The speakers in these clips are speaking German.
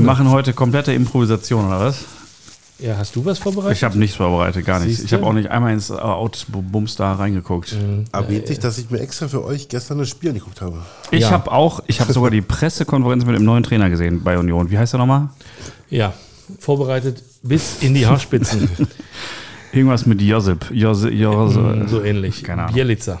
Wir machen heute komplette Improvisation, oder was? Ja, hast du was vorbereitet? Ich habe nichts vorbereitet, gar nichts. Ich habe auch nicht einmal ins Outbums da reingeguckt. Erwähnt sich, dass ich mir extra für euch gestern das Spiel angeguckt habe. Ich Ja. habe auch, ich habe sogar die Pressekonferenz mit dem neuen Trainer gesehen bei Union. Wie heißt er nochmal? Ja, vorbereitet bis in die Haarspitzen. Irgendwas mit Josip. Josip, Josip. so ähnlich. Keine Ahnung. Bielica.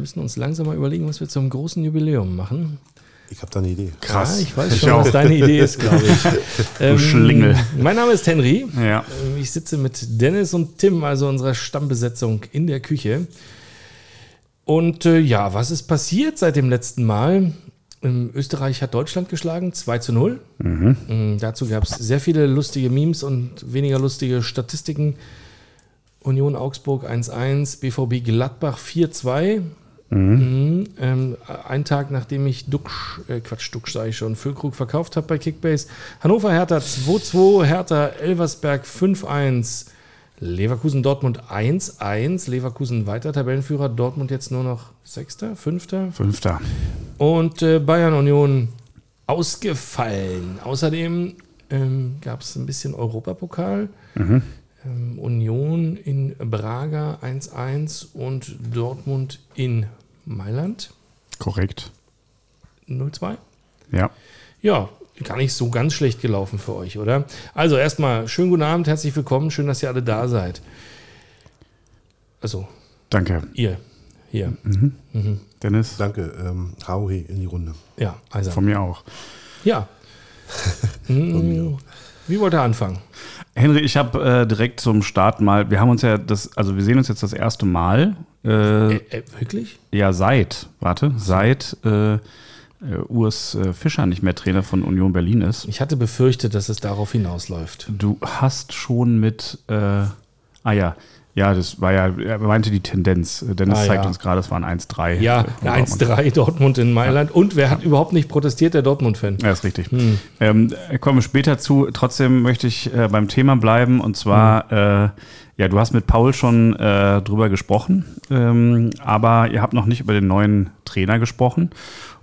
Wir müssen uns langsam mal überlegen, was wir zum großen Jubiläum machen. Ich habe da eine Idee. Krass. Ja, ich weiß Ich schon, auch. was deine Idee ist, glaube ich. Ähm, Schlingel. Mein Name ist Henry. Ja. Ähm, Ich sitze mit Dennis und Tim, also unserer Stammbesetzung, in der Küche. Und äh, ja, was ist passiert seit dem letzten Mal? Ähm, Österreich hat Deutschland geschlagen, 2 zu 0. Ähm, dazu gab es sehr viele lustige Memes und weniger lustige Statistiken. Union Augsburg 1-1, BVB Gladbach 4-2. Mhm. Ähm, ein Tag nachdem ich Duxch, äh, Quatsch, Duxch sage ich schon, Füllkrug verkauft habe bei Kickbase. Hannover Hertha 2-2, Hertha Elversberg 5-1, Leverkusen Dortmund 1-1, Leverkusen weiter Tabellenführer, Dortmund jetzt nur noch Sechster, Fünfter Fünfter. und äh, Bayern Union ausgefallen. Außerdem ähm, gab es ein bisschen Europapokal. Ähm, Union in Braga 1-1 und Dortmund in Mailand Korrekt. 0-2. Ja. Ja, gar nicht so ganz schlecht gelaufen für euch, oder? Also erstmal schönen guten Abend, herzlich willkommen, schön, dass ihr alle da seid. Also, Danke. ihr hier. Dennis, Danke. Ähm, Hauhe in die Runde. Ja, also. von mir auch. Ja. Hm, Wie wollt ihr anfangen? Henry, ich habe äh, direkt zum Start mal, wir haben uns ja das, also wir sehen uns jetzt das erste Mal, äh, Äh, äh, wirklich? ja seit, warte, seit äh, Urs äh, Fischer nicht mehr Trainer von Union Berlin ist. Ich hatte befürchtet, dass es darauf hinausläuft. Du hast schon mit, äh, ah ja, ja, das war ja, er meinte die Tendenz. Dennis Ah, zeigt ja. uns gerade, es waren 1-3. Ja, äh, eine 1-3 Dortmund in Mailand. Und wer hat überhaupt nicht protestiert? Der Dortmund-Fan. Ja, ist richtig. Hm. Ähm, kommen wir später zu. Trotzdem möchte ich äh, beim Thema bleiben. Und zwar, Hm. äh, ja, du hast mit Paul schon äh, drüber gesprochen, ähm, aber ihr habt noch nicht über den neuen Trainer gesprochen.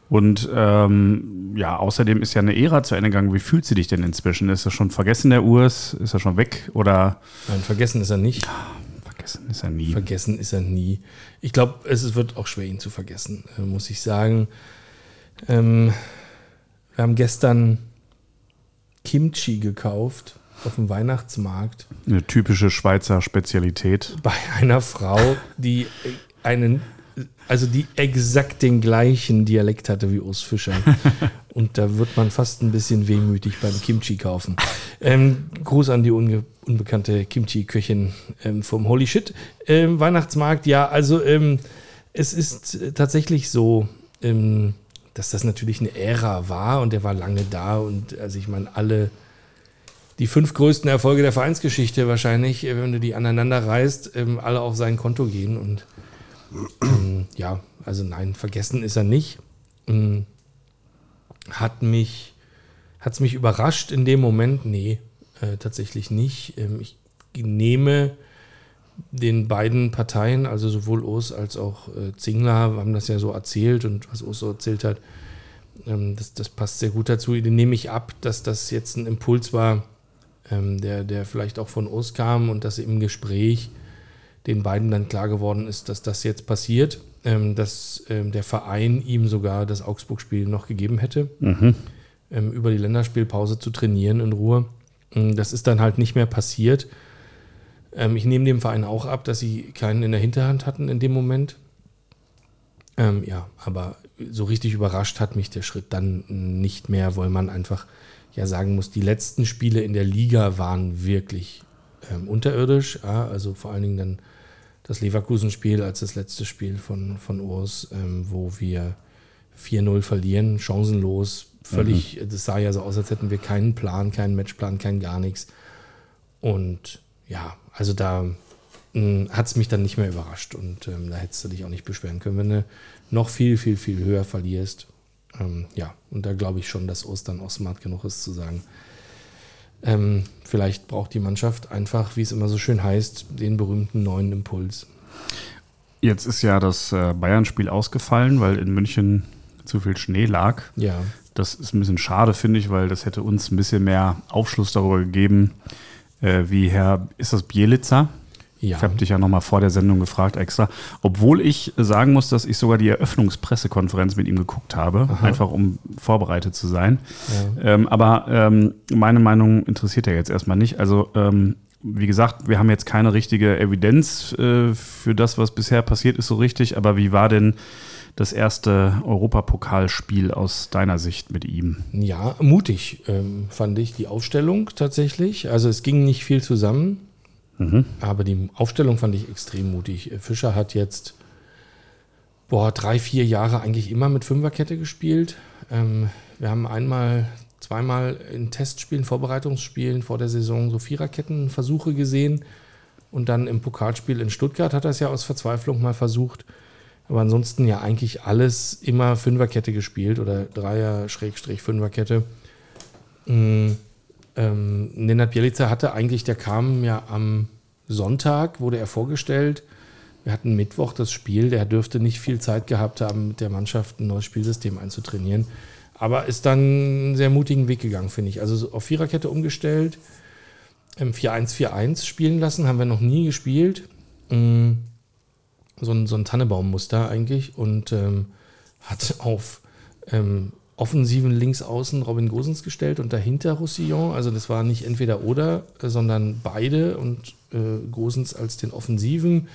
Und ähm, ja, außerdem ist ja eine Ära zu Ende gegangen. Wie fühlt sie dich denn inzwischen? Ist er schon vergessen, der Urs? Ist er schon weg? Oder Nein, vergessen ist er nicht. vergessen ist er nie? Vergessen ist er nie. Ich glaube, es wird auch schwer, ihn zu vergessen, äh, muss ich sagen. Ähm, wir haben gestern Kimchi gekauft auf dem Weihnachtsmarkt Eine typische Schweizer Spezialität. bei einer Frau, die einen, also die exakt den gleichen Dialekt hatte wie Urs Fischer. Und da wird man fast ein bisschen wehmütig beim Kimchi kaufen. Ähm, Gruß an die unge unbekannte Kimchi-Köchin ähm, vom Holy Shit. Ähm, Weihnachtsmarkt, ja, also ähm, es ist tatsächlich so, ähm, dass das natürlich eine Ära war und der war lange da und also ich meine, alle die fünf größten Erfolge der Vereinsgeschichte wahrscheinlich, äh, wenn du die aneinander reißt, ähm, alle auf sein Konto gehen. Und ähm, ja, also nein, vergessen ist er nicht. Ähm, hat mich, hat es mich überrascht in dem Moment? Nee, äh, tatsächlich nicht. Ähm, ich nehme den beiden Parteien, also sowohl Urs als auch äh, Zingler, haben das ja so erzählt und was Urs so erzählt hat, das, das passt sehr gut dazu. Den nehme ich ab, dass das jetzt ein Impuls war, ähm, der, der vielleicht auch von Urs kam und dass im Gespräch den beiden dann klar geworden ist, dass das jetzt passiert, ähm, dass ähm, der Verein ihm sogar das Augsburg-Spiel noch gegeben hätte, ähm, über die Länderspielpause zu trainieren in Ruhe. Ähm, Das ist dann halt nicht mehr passiert. Ähm, ich nehme dem Verein auch ab, dass sie keinen in der Hinterhand hatten in dem Moment. Ja, aber so richtig überrascht hat mich der Schritt dann nicht mehr, weil man einfach ja sagen muss, die letzten Spiele in der Liga waren wirklich ähm, unterirdisch. Ja, also vor allen Dingen dann das Leverkusen-Spiel als das letzte Spiel von, von Urs, ähm, wo wir 4-0 verlieren, chancenlos, völlig, das sah ja so aus, als hätten wir keinen Plan, keinen Matchplan, kein gar nichts. Und ja, also da hat es mich dann nicht mehr überrascht und ähm, da hättest du dich auch nicht beschweren können, wenn du noch viel, viel, viel höher verlierst. Ähm, ja, und da glaube ich schon, dass Ostern auch smart genug ist zu sagen, ähm, vielleicht braucht die Mannschaft einfach, wie es immer so schön heißt, den berühmten neuen Impuls. Jetzt ist ja das äh, Bayern-Spiel ausgefallen, weil in München zu viel Schnee lag. Ja. Das ist ein bisschen schade, finde ich, weil das hätte uns ein bisschen mehr Aufschluss darüber gegeben, äh, wie Herr, ist das Bielitzer? Ja. Ich habe dich ja nochmal vor der Sendung gefragt extra. Obwohl ich sagen muss, dass ich sogar die Eröffnungspressekonferenz mit ihm geguckt habe, einfach um vorbereitet zu sein. Ähm, aber ähm, meine Meinung interessiert er jetzt erstmal nicht. Also, ähm, wie gesagt, wir haben jetzt keine richtige Evidenz äh, für das, was bisher passiert ist, so richtig. Aber wie war denn das erste Europapokalspiel aus deiner Sicht mit ihm? Ja, mutig ähm, fand ich die Aufstellung tatsächlich. Also es ging nicht viel zusammen, aber die Aufstellung fand ich extrem mutig. Fischer hat jetzt boah, drei, vier Jahre eigentlich immer mit Fünferkette gespielt. Ähm, wir haben einmal, zweimal in Testspielen, Vorbereitungsspielen vor der Saison so Viererkettenversuche gesehen. Und dann im Pokalspiel in Stuttgart hat er es ja aus Verzweiflung mal versucht. Aber ansonsten ja eigentlich alles immer Fünferkette gespielt oder Dreier-Fünferkette. Mm, ähm, Nenad Bielica hatte eigentlich, der kam ja am Sonntag, wurde er vorgestellt. Wir hatten Mittwoch das Spiel, der dürfte nicht viel Zeit gehabt haben, mit der Mannschaft ein neues Spielsystem einzutrainieren. Aber ist dann einen sehr mutigen Weg gegangen, finde ich. Also so auf Viererkette umgestellt, im 4-1-4-1 spielen lassen, haben wir noch nie gespielt. Mm, So ein, so ein Tannebaummuster eigentlich und ähm, hat auf ähm, offensiven Linksaußen Robin Gosens gestellt und dahinter Roussillon. Also das war nicht entweder oder, äh, sondern beide und äh, Gosens als den Offensiven.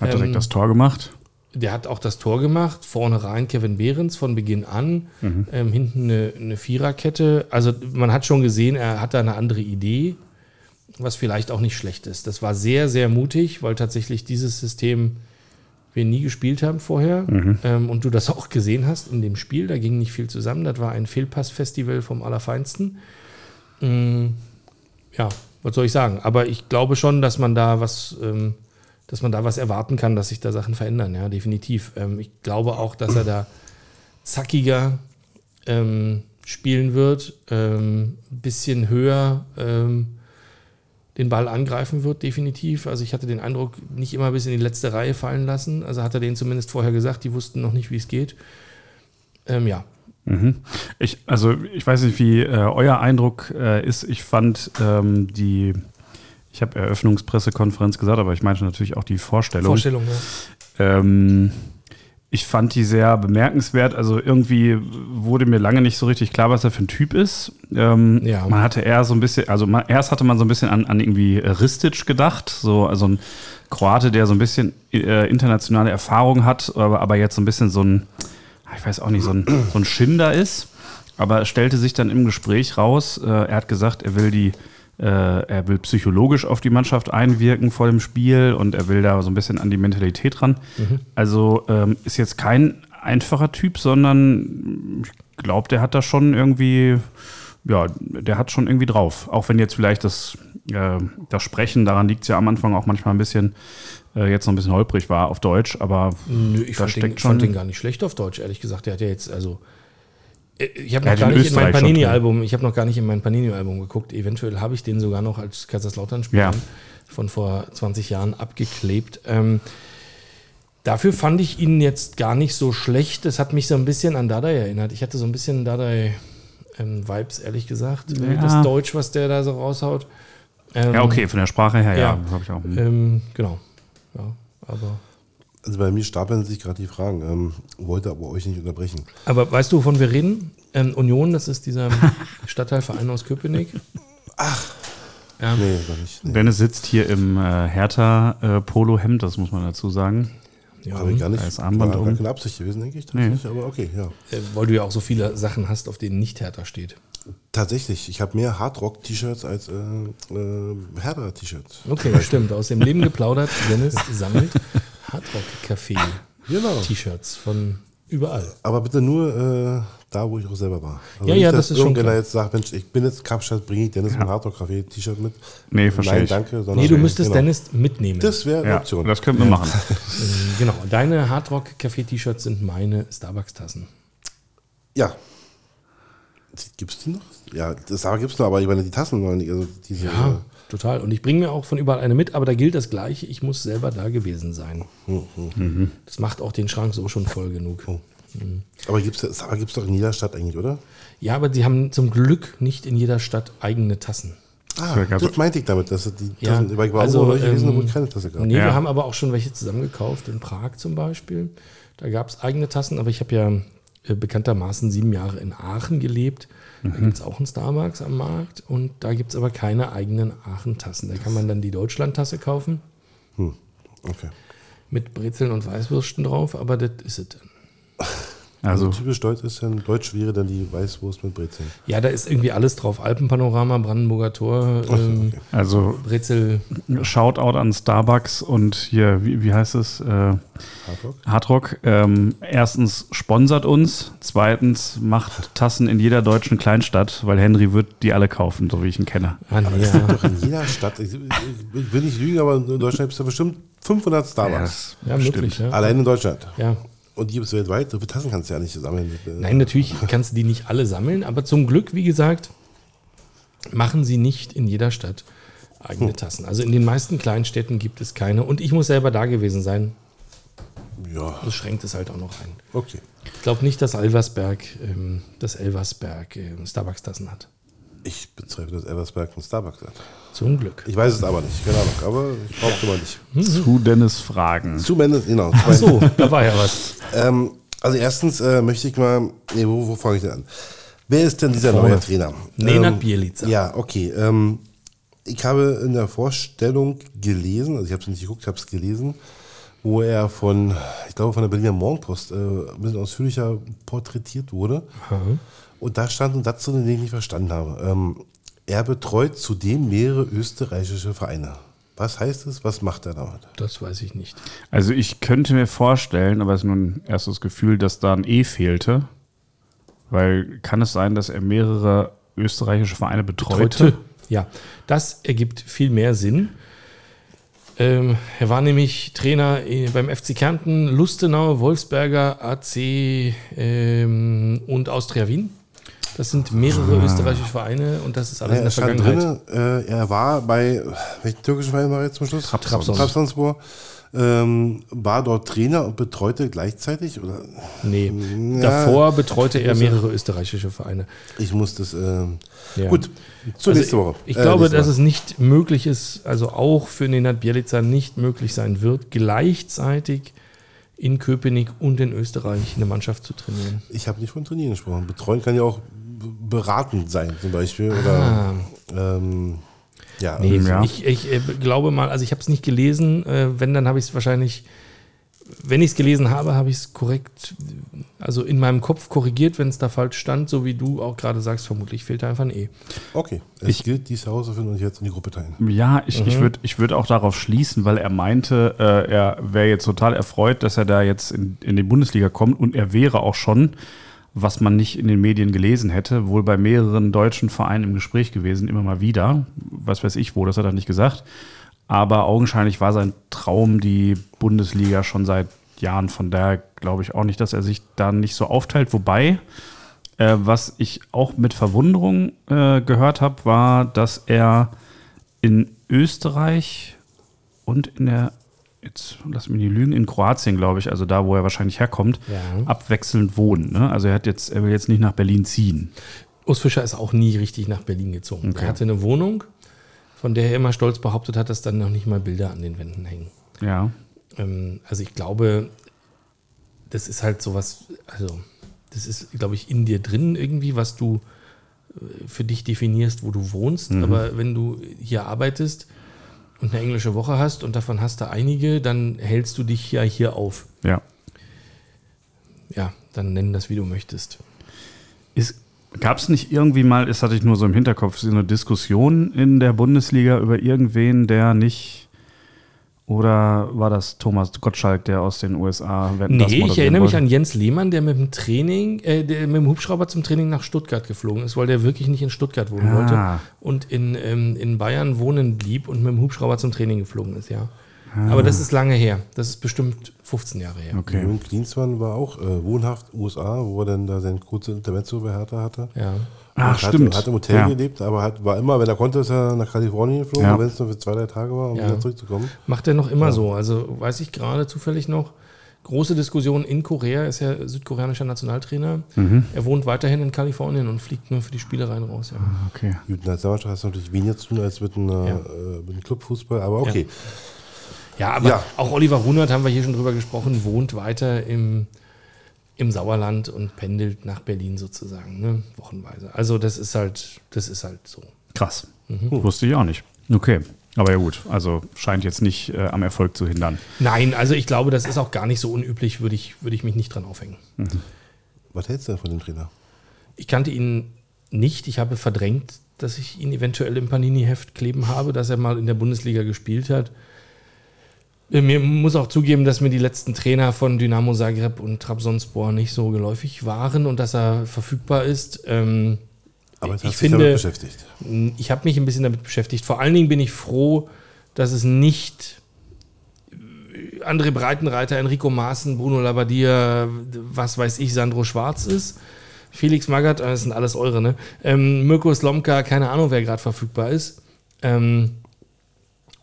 Hat direkt Ähm, das Tor gemacht. Der hat auch das Tor gemacht. Vorne rein Kevin Behrens von Beginn an. Ähm, hinten eine, eine Viererkette. Also man hat schon gesehen, er hat da eine andere Idee, was vielleicht auch nicht schlecht ist. Das war sehr, sehr mutig, weil tatsächlich dieses System wir nie gespielt haben vorher. Ähm, und du das auch gesehen hast in dem Spiel. Da ging nicht viel zusammen. Das war ein Fehlpass-Festival vom Allerfeinsten. Mm, ja, was soll ich sagen? Aber ich glaube schon, dass man da was, ähm, dass man da was erwarten kann, dass sich da Sachen verändern, ja, definitiv. Ähm, ich glaube auch, dass er da zackiger ähm, spielen wird, ähm, ein bisschen höher ähm, den Ball angreifen wird, definitiv. Also ich hatte den Eindruck, nicht immer bis in die letzte Reihe fallen lassen. Also hat er denen zumindest vorher gesagt, die wussten noch nicht, wie es geht. Ähm, ja, Mhm. Ich, also ich weiß nicht, wie äh, euer Eindruck äh, ist. Ich fand ähm, die, ich habe Eröffnungspressekonferenz gesagt, aber ich meinte natürlich auch die Vorstellung. Vorstellung, ja. Ähm, ich fand die sehr bemerkenswert. Also irgendwie wurde mir lange nicht so richtig klar, was er für ein Typ ist. Ähm, Ja. Man hatte eher so ein bisschen, also man, erst hatte man so ein bisschen an, an irgendwie Ristic gedacht, so also ein Kroate, der so ein bisschen äh, internationale Erfahrung hat, aber, aber jetzt so ein bisschen so ein, ich weiß auch nicht, so ein, so ein Schinder ist. Aber es stellte sich dann im Gespräch raus, äh, er hat gesagt, er will die äh, er will psychologisch auf die Mannschaft einwirken vor dem Spiel und er will da so ein bisschen an die Mentalität ran. Also ähm, ist jetzt kein einfacher Typ, sondern ich glaube, der hat da schon irgendwie, ja, der hat schon irgendwie drauf. Auch wenn jetzt vielleicht das, äh, das Sprechen, daran liegt es ja am Anfang auch manchmal ein bisschen, äh, jetzt noch ein bisschen holprig war auf Deutsch, aber Nö, ich da fand den, steckt schon. fand den gar nicht schlecht auf Deutsch, ehrlich gesagt. Der hat ja jetzt, also. Äh, Ich habe noch hat gar in nicht in mein Panini-Album, ich habe noch gar nicht in mein Panini-Album geguckt. Eventuell habe ich den sogar noch als Kaiserslautern-Spieler Ja. von vor 20 Jahren abgeklebt. Ähm, dafür fand ich ihn jetzt gar nicht so schlecht. Das hat mich so ein bisschen an Dadai erinnert. Ich hatte so ein bisschen Dadai-Vibes, ehrlich gesagt. Ja. Das Deutsch, was der da so raushaut. Ähm, ja, okay, von der Sprache her, ja, Ja. habe ich auch. hm. Ähm, genau. Ja, aber. Also bei mir stapeln sich gerade die Fragen. Ähm, wollte aber euch nicht unterbrechen. Aber weißt du, wovon wir reden? Ähm, Union, das ist dieser Stadtteilverein aus Köpenick. Ja. Nee, gar nicht. Nee. Dennis sitzt hier im äh, Hertha-Polo-Hemd, das muss man dazu sagen. Ja, Habe ich gar nicht. Da ist Armband war um. gar keine Absicht gewesen, denke ich. Tatsächlich, aber okay, ja. äh, weil du ja auch so viele Sachen hast, auf denen nicht Hertha steht. Tatsächlich, ich habe mehr Hardrock-T-Shirts als äh, äh, Herder-T-Shirts. Okay, stimmt. Aus dem Leben geplaudert. Dennis sammelt Hardrock Café Genau. T-Shirts von Überall. Aber bitte nur äh, da, wo ich auch selber war. Also Ja, nicht, ja, das ist schon klar. jetzt sagt, Mensch, ich bin jetzt Kapstadt, bringe ich Dennis ein Hardrock Café T-Shirt mit. Nee, verstehe Nein, ich. danke. sondern- Nee, du müsstest genau. Dennis mitnehmen. Das wäre eine Ja, Option. das könnten wir machen. Ähm, genau, deine Hardrock-Café-T-Shirts sind meine Starbucks-Tassen. Ja. Gibt es die noch? Ja, das aber gibt es noch, aber ich meine, die Tassen noch nicht. Also diese, Ja, total. Und ich bringe mir auch von überall eine mit, aber da gilt das Gleiche. Ich muss selber da gewesen sein. Das macht auch den Schrank so schon voll genug. Aber gibt es gibt's doch in jeder Stadt eigentlich, oder? Ja, aber sie haben zum Glück nicht in jeder Stadt eigene Tassen. Ah, das meinte ich damit, dass die Ja, Tassen, weil ich war also, gewesen, wo ähm, es keine Tasse gab. Nee, Ja. wir haben aber auch schon welche zusammengekauft, in Prag zum Beispiel. Da gab es eigene Tassen, aber ich habe ja bekanntermaßen sieben Jahre in Aachen gelebt. Da gibt es auch einen Starbucks am Markt und da gibt es aber keine eigenen Aachen-Tassen. Da kann man dann die Deutschland-Tasse kaufen Okay. mit Brezeln und Weißwürsten drauf, aber das ist es dann. Also, typisch deutsch ist dann, deutsch wäre dann die Weißwurst mit Brezeln. Ja, da ist irgendwie alles drauf. Alpenpanorama, Brandenburger Tor, ähm, also Brezel. Shoutout an Starbucks und hier, wie, wie heißt es? Äh, Hardrock? Hardrock. Ähm, erstens sponsert uns, zweitens macht Tassen in jeder deutschen Kleinstadt, weil Henry wird die alle kaufen, so wie ich ihn kenne. Ah, nee, Das gibt ja. doch in jeder Stadt, ich, ich will nicht lügen, aber in Deutschland gibt es ja bestimmt 500 Starbucks. ja, möglich. Ja. Allein in Deutschland. ja. Und die gibt es weltweit. So viele Tassen kannst du ja nicht sammeln. Nein, natürlich kannst du die nicht alle sammeln, aber zum Glück, wie gesagt, machen sie nicht in jeder Stadt eigene Tassen. Also in den meisten Kleinstädten gibt es keine. Und ich muss selber da gewesen sein. Ja, Das schränkt es halt auch noch ein. okay. Ich glaube nicht, dass Elversberg, ähm, dass Elversberg ähm, Starbucks-Tassen hat. Ich bezweifle, dass Elversberg ein Starbucks hat. Zum Glück. Ich weiß es aber nicht, keine Ahnung. Aber ich brauche es immer nicht. Zu Dennis Fragen. Zumindest, genau. Ach so, da war ja was. Ähm, also erstens äh, möchte ich mal, nee, wo, wo fange ich denn an? Wer ist denn dieser Vorne. neue Trainer? Nenad Ähm, Bielica. Ja, okay. Ähm, ich habe in der Vorstellung gelesen, also ich habe es nicht geguckt, ich habe es gelesen, wo er von, ich glaube von der Berliner Morgenpost äh, ein bisschen ausführlicher porträtiert wurde. Und da stand ein Satz drin, den ich nicht verstanden habe. Ähm, er betreut zudem mehrere österreichische Vereine. Was heißt es? Was macht er damit? Das weiß ich nicht. Also ich könnte mir vorstellen, aber es ist nur ein erstes Gefühl, dass da ein E fehlte. Weil kann es sein, dass er mehrere österreichische Vereine betreute? Heute. Ja, das ergibt viel mehr Sinn. Ähm, er war nämlich Trainer äh, beim FC Kärnten, Lustenau, Wolfsberger, AC ähm, und Austria Wien. Das sind mehrere österreichische Vereine und das ist alles in Ja, der er stand Vergangenheit. drin, äh, er war bei, welchen türkischen Verein war er jetzt zum Schluss? Trabzon. Trabzonspor. Ähm, war dort Trainer und betreute gleichzeitig, oder? Nee, Ja. davor betreute er mehrere österreichische Vereine. Ich muss das, ähm, Ja. gut, zur Also nächsten Woche. Ich Äh, glaube, dass es nicht möglich ist, also auch für Nenad Bielica nicht möglich sein wird, gleichzeitig in Köpenick und in Österreich eine Mannschaft zu trainieren. Ich habe nicht von Trainieren gesprochen. Betreuen kann ja auch beratend sein, zum Beispiel. Ah. Oder, ähm, ja, Nee, also- Ja. ich, ich äh, glaube mal, also ich habe es nicht gelesen. Äh, wenn, dann habe ich es wahrscheinlich, wenn ich es gelesen habe, habe ich es korrekt, also in meinem Kopf korrigiert, wenn es da falsch stand, so wie du auch gerade sagst, vermutlich fehlt da einfach ein E. okay. Es gilt, dies herauszufinden und jetzt in die Gruppe teilen. Ja, ich, ich würde ich würd auch darauf schließen, weil er meinte, äh, er wäre jetzt total erfreut, dass er da jetzt in, in die Bundesliga kommt und er wäre auch schon, was man nicht in den Medien gelesen hätte, wohl bei mehreren deutschen Vereinen im Gespräch gewesen, immer mal wieder. Was weiß ich wo, das hat er nicht gesagt. Aber augenscheinlich war sein Traum die Bundesliga schon seit Jahren. Von daher glaube ich auch nicht, dass er sich da nicht so aufteilt. Wobei, äh, was ich auch mit Verwunderung äh, gehört habe, war, dass er in Österreich und in der, jetzt lass mich nicht lügen, in Kroatien, glaube ich, also da, wo er wahrscheinlich herkommt, Ja. abwechselnd wohnen. Ne? Also er hat jetzt, er will jetzt nicht nach Berlin ziehen. Urs Fischer ist auch nie richtig nach Berlin gezogen. Okay. Er hatte eine Wohnung, von der er immer stolz behauptet hat, dass dann noch nicht mal Bilder an den Wänden hängen. Ja. Ähm, also ich glaube, das ist halt sowas, also das ist, glaube ich, in dir drin irgendwie, was du äh, für dich definierst, wo du wohnst. Aber wenn du hier arbeitest und eine englische Woche hast und davon hast du einige, dann hältst du dich ja hier auf. Ja. Ja, dann nenn das, wie du möchtest. Gab es nicht irgendwie mal, das hatte ich nur so im Hinterkopf, so eine Diskussion in der Bundesliga über irgendwen, der nicht Oder war das Thomas Gottschalk, der aus den USA Wetten, das Nee, ich erinnere mich wollte? an Jens Lehmann, der mit dem Training, äh, der mit dem Hubschrauber zum Training nach Stuttgart geflogen ist, weil der wirklich nicht in Stuttgart wohnen Ah. wollte und in, ähm, in Bayern wohnen blieb und mit dem Hubschrauber zum Training geflogen ist, ja. Aber das ist lange her. Das ist bestimmt 15 Jahre her. Okay. Jürgen Klinsmann war auch äh, wohnhaft USA, wo er dann da sein kurzes Intermezzo bei Hertha hatte. Ja. Ach, hat, stimmt. Hat im Hotel Ja. gelebt, aber hat, war immer, wenn er konnte, ist er nach Kalifornien geflogen, Ja. wenn es nur für zwei, drei Tage war, um Ja. wieder zurückzukommen. Macht er noch immer so. Also weiß ich gerade zufällig noch. Große Diskussion in Korea, ist ja südkoreanischer Nationaltrainer. Mhm. Er wohnt weiterhin in Kalifornien und fliegt nur für die Spielereien raus. Ja. Okay. Gut, in der Nationalmannschaft hast du natürlich weniger zu tun als mit, einer, Ja. äh, mit einem Clubfußball, aber okay. Ja, aber Ja. auch Oliver Runert, haben wir hier schon drüber gesprochen, wohnt weiter im, im Sauerland und pendelt nach Berlin sozusagen, ne? wochenweise. Also das ist halt, das ist halt so. Krass. Mhm. Wusste ich auch nicht. Okay. Aber ja gut, also scheint jetzt nicht äh, am Erfolg zu hindern. Nein, also ich glaube, das ist auch gar nicht so unüblich, würde ich, würde ich mich nicht dran aufhängen. Was hältst du denn von dem Trainer? Ich kannte ihn nicht, ich habe verdrängt, dass ich ihn eventuell im Panini-Heft kleben habe, dass er mal in der Bundesliga gespielt hat. Äh, Mir muss auch zugeben, dass mir die letzten Trainer von Dynamo Zagreb und Trabzonspor nicht so geläufig waren und dass er verfügbar ist. Ähm, Aber Ich finde- damit beschäftigt. Ich habe mich ein bisschen damit beschäftigt. Vor allen Dingen bin ich froh, dass es nicht äh, André Breitenreiter, Enrico Maaßen, Bruno Labbadia, was weiß ich, Sandro Schwarz ist. Felix Magath, äh, das sind alles eure, ne? Ähm, Mirko Slomka, keine Ahnung, wer gerade verfügbar ist. Ähm,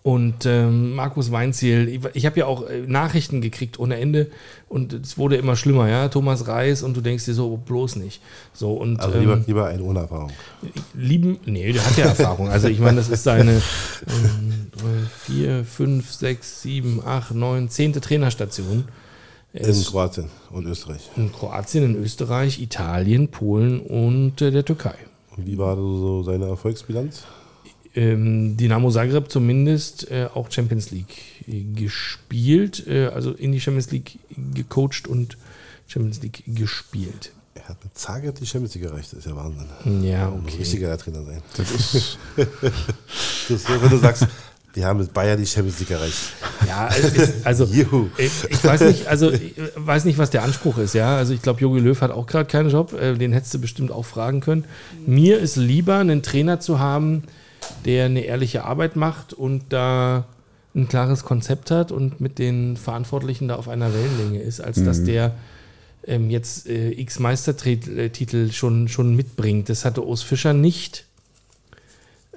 und ähm, Markus Weinziel, ich, ich habe ja auch äh, Nachrichten gekriegt ohne Ende und es wurde immer schlimmer, ja. Thomas Reis und du denkst dir so, bloß nicht. So, und, Also ähm, lieber, lieber eine ohne Erfahrung. lieben, nee, der hat ja Erfahrung. Also ich meine, das ist seine ähm, drei, vier, fünf, sechs, sieben, acht, neun, zehnte Trainerstation. Er In Kroatien und Österreich. in Kroatien, in Österreich, Italien, Polen und äh, der Türkei. Und wie war so seine Erfolgsbilanz? Ähm, Dynamo Zagreb zumindest äh, auch Champions League äh, gespielt, äh, also in die Champions League gecoacht und Champions League gespielt. Er hat mit Zagreb die Champions League erreicht. Das ist ja Wahnsinn. Ja, Ein okay. richtiger Trainer sein. Das ist, Das ist wenn du sagst, wir haben mit Bayern die Champions League erreicht. Ja, ist, also ich, ich weiß nicht, also ich weiß nicht, was der Anspruch ist, ja. Also ich glaube, Jogi Löw hat auch gerade keinen Job, äh, den hättest du bestimmt auch fragen können. Mir ist lieber, einen Trainer zu haben, der eine ehrliche Arbeit macht und da ein klares Konzept hat und mit den Verantwortlichen da auf einer Wellenlänge ist, als dass der ähm, jetzt äh, x Meistertitel schon, schon mitbringt. Das hatte Urs Fischer nicht.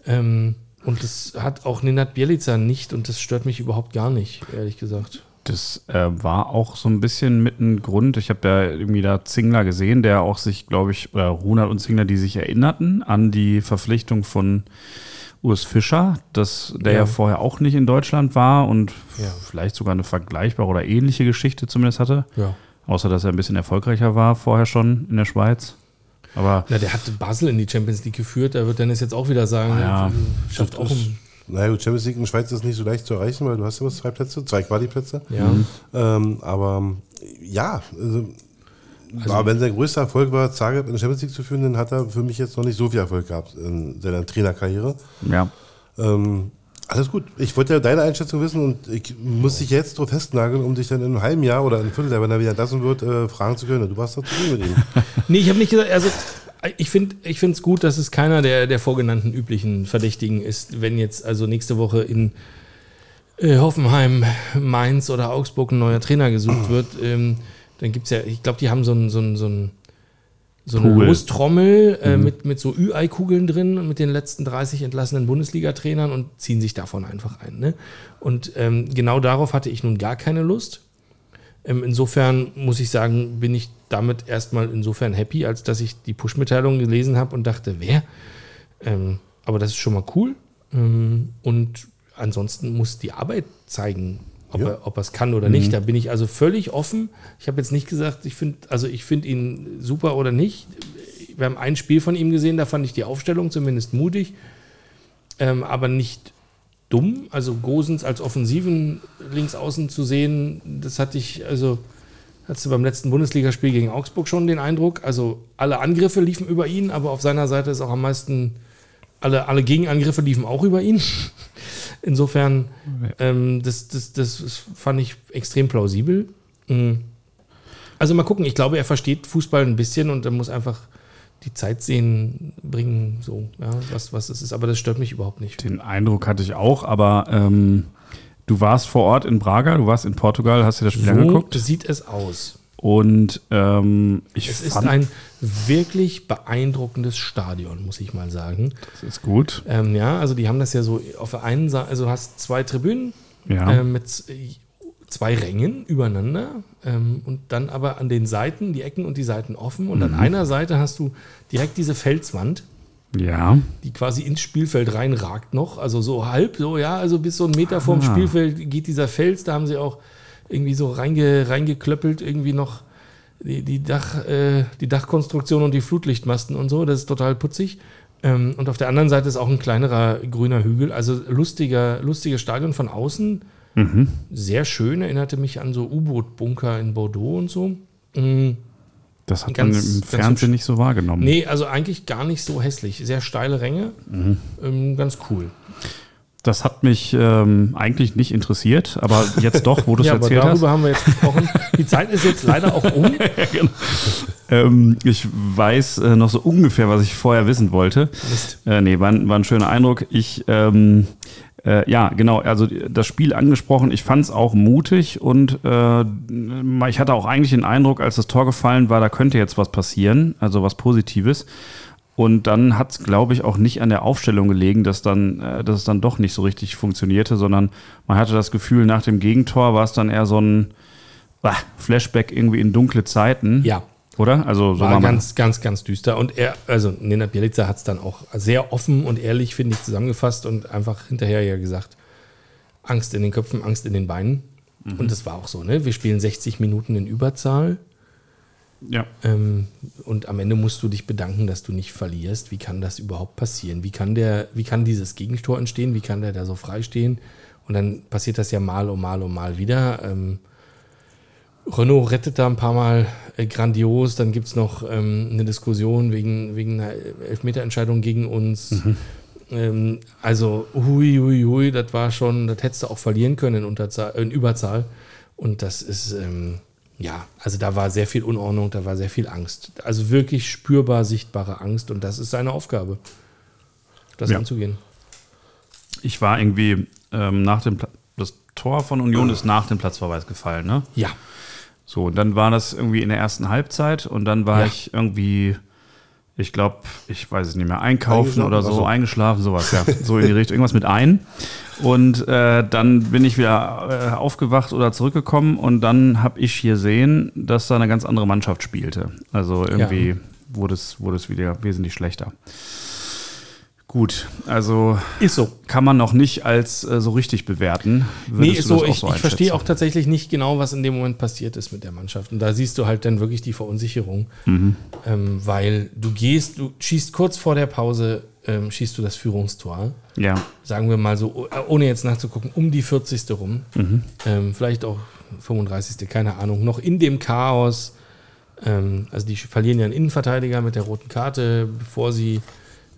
Ähm, und das hat auch Nenad Bielica nicht und das stört mich überhaupt gar nicht, ehrlich gesagt. das äh, war auch so ein bisschen mit ein Grund. Ich habe ja irgendwie da Zingler gesehen, der auch sich, glaube ich, oder Runert und Zingler, die sich erinnerten an die Verpflichtung von Urs Fischer, dass der ja. Ja. vorher auch nicht in Deutschland war und Ja. vielleicht sogar eine vergleichbare oder ähnliche Geschichte zumindest hatte. Ja. Außer dass er ein bisschen erfolgreicher war vorher schon in der Schweiz. Aber Na, der hat Basel in die Champions League geführt, da wird Dennis jetzt auch wieder sagen, Ah, ja. schafft auch ein, Naja, gut, Champions League in der Schweiz ist nicht so leicht zu erreichen, weil du hast ja was, zwei Plätze, zwei Quali-Plätze. ja. Ähm, aber ja, also, aber wenn sein größter Erfolg war, Zagreb in der Champions League zu führen, dann hat er für mich jetzt noch nicht so viel Erfolg gehabt in seiner Trainerkarriere. ja, Ähm, alles gut. Ich wollte ja deine Einschätzung wissen und ich muss dich jetzt drauf festnageln, um dich dann in einem halben Jahr oder in einem Vierteljahr, wenn er wieder lassen wird, äh, fragen zu können. Du warst doch zufrieden mit ihm. Nee, ich habe nicht gesagt, also ich finde es gut, dass es keiner der, der vorgenannten üblichen Verdächtigen ist, wenn jetzt also nächste Woche in äh, Hoffenheim, Mainz oder Augsburg ein neuer Trainer gesucht wird. Ähm, dann gibt es ja, ich glaube, die haben so ein, so ein, so ein so eine Kugel. Lostrommel äh, mit, mit so Ü-Ei-Kugeln drin und mit den letzten 30 entlassenen Bundesliga-Trainern und ziehen sich davon einfach ein. Ne? Und ähm, genau darauf hatte ich nun gar keine Lust. Ähm, insofern muss ich sagen, bin ich damit erstmal insofern happy, als dass ich die Push-Mitteilung gelesen habe und dachte, wer? Ähm, aber das ist schon mal cool. Ähm, und ansonsten muss die Arbeit zeigen, ob Ja. er ob er es kann oder nicht. Da bin ich also völlig offen. Ich habe jetzt nicht gesagt, ich finde also ich finde ihn super oder nicht. Wir haben ein Spiel von ihm gesehen, da fand ich die Aufstellung zumindest mutig, ähm, aber nicht dumm. Also Gosens als offensiven Linksaußen zu sehen, das hatte ich, also hattest du beim letzten Bundesligaspiel gegen Augsburg schon den Eindruck. Also alle Angriffe liefen über ihn, aber auf seiner Seite ist auch am meisten, alle, alle Gegenangriffe liefen auch über ihn. Insofern, ähm, das, das, das fand ich extrem plausibel. Mhm. Also mal gucken, ich glaube, er versteht Fußball ein bisschen und er muss einfach die Zeit sehen, bringen, so, ja, was, was es ist. Aber das stört mich überhaupt nicht. Den Eindruck hatte ich auch, aber ähm, du warst vor Ort in Braga, du warst in Portugal, hast dir das Spiel So angeguckt. sieht es aus. Und ähm, ich Es ist fand, ein wirklich beeindruckendes Stadion, muss ich mal sagen. das ist gut. Ähm, ja, also die haben das ja so auf der einen Seite, also du hast zwei Tribünen Ja. ähm, mit zwei Rängen übereinander ähm, und dann aber an den Seiten, die Ecken und die Seiten offen und Mhm. an einer Seite hast du direkt diese Felswand, ja. die quasi ins Spielfeld reinragt noch, also so halb, so ja, also bis so einen Meter vorm Ah. Spielfeld geht dieser Fels, da haben sie auch irgendwie so reinge, reingeklöppelt, irgendwie noch die, die, Dach, äh, die Dachkonstruktion und die Flutlichtmasten und so, das ist total putzig. Ähm, und auf der anderen Seite ist auch ein kleinerer grüner Hügel, also lustiger, lustiges Stadion von außen, Mhm. sehr schön, erinnerte mich an so U-Boot-Bunker in Bordeaux und so. Mm, Das hat Ganz- man im Fernsehen nicht so wahrgenommen. Nee, also eigentlich gar nicht so hässlich. Sehr steile Ränge, ähm, ganz cool. Das hat mich ähm, eigentlich nicht interessiert, aber jetzt doch, wo du es Ja, aber erzählt darüber hast. haben wir jetzt gesprochen. Die Zeit ist jetzt leider auch um. Ähm, ich weiß äh, noch so ungefähr, was ich vorher wissen wollte. Mist. Äh, nee, war, ein- war ein schöner Eindruck. Ich, ähm, äh, ja, genau, also das Spiel angesprochen, ich fand es auch mutig und äh, ich hatte auch eigentlich den Eindruck, als das Tor gefallen war, da könnte jetzt was passieren, also was Positives. Und dann hat es, glaube ich, auch nicht an der Aufstellung gelegen, dass, dann, äh, dass es dann doch nicht so richtig funktionierte, sondern man hatte das Gefühl, nach dem Gegentor war es dann eher so ein ah, Flashback irgendwie in dunkle Zeiten. Ja, Oder? Also so war war ganz, ganz, ganz düster. Und er, also Nena Bielica hat es dann auch sehr offen und ehrlich, finde ich, zusammengefasst und einfach hinterher ja gesagt, Angst in den Köpfen, Angst in den Beinen. Und das war auch so, ne? Wir spielen 60 Minuten in Überzahl. Ja. Ähm, und am Ende musst du dich bedanken, dass du nicht verlierst. Wie kann das überhaupt passieren? Wie kann, der, wie kann dieses Gegentor entstehen? Wie kann der da so frei stehen? Und dann passiert das ja mal um mal um mal wieder. Ähm, Renault rettet da ein paar Mal äh, grandios. Dann gibt es noch ähm, eine Diskussion wegen, wegen einer Elfmeterentscheidung gegen uns. Ähm, also, hui, hui, hui, das war schon, das hättest du auch verlieren können in, Unterzahl, in Überzahl. Und das ist, ähm, ja, also da war sehr viel Unordnung, da war sehr viel Angst. Also wirklich spürbar sichtbare Angst und das ist seine Aufgabe, das Ja. anzugehen. Ich war irgendwie ähm, nach dem Pla das Tor von Union ist nach dem Platzverweis gefallen, ne? Ja, So, und dann war das irgendwie in der ersten Halbzeit und dann war Ja. ich irgendwie, ich glaube, ich weiß es nicht mehr, einkaufen oder so, so. eingeschlafen, sowas, ja. So in die Richtung, irgendwas mit ein. Und äh, dann bin ich wieder äh, aufgewacht oder zurückgekommen und dann habe ich hier sehen, dass da eine ganz andere Mannschaft spielte. Also irgendwie Ja. wurde, es, wurde es wieder wesentlich schlechter. Gut, also ist so. kann man noch nicht als äh, so richtig bewerten. Nee, Würdest ist du das so. Ich, ich verstehe auch tatsächlich nicht genau, was in dem Moment passiert ist mit der Mannschaft. Und da siehst du halt dann wirklich die Verunsicherung. Mhm. Ähm, weil du gehst, du schießt kurz vor der Pause, ähm, schießt du das Führungstor. Ja, Sagen wir mal so, äh, ohne jetzt nachzugucken, um die 40. rum. Mhm. Ähm, vielleicht auch 35. keine Ahnung. Noch in dem Chaos. Ähm, also die verlieren ja einen Innenverteidiger mit der roten Karte, bevor sie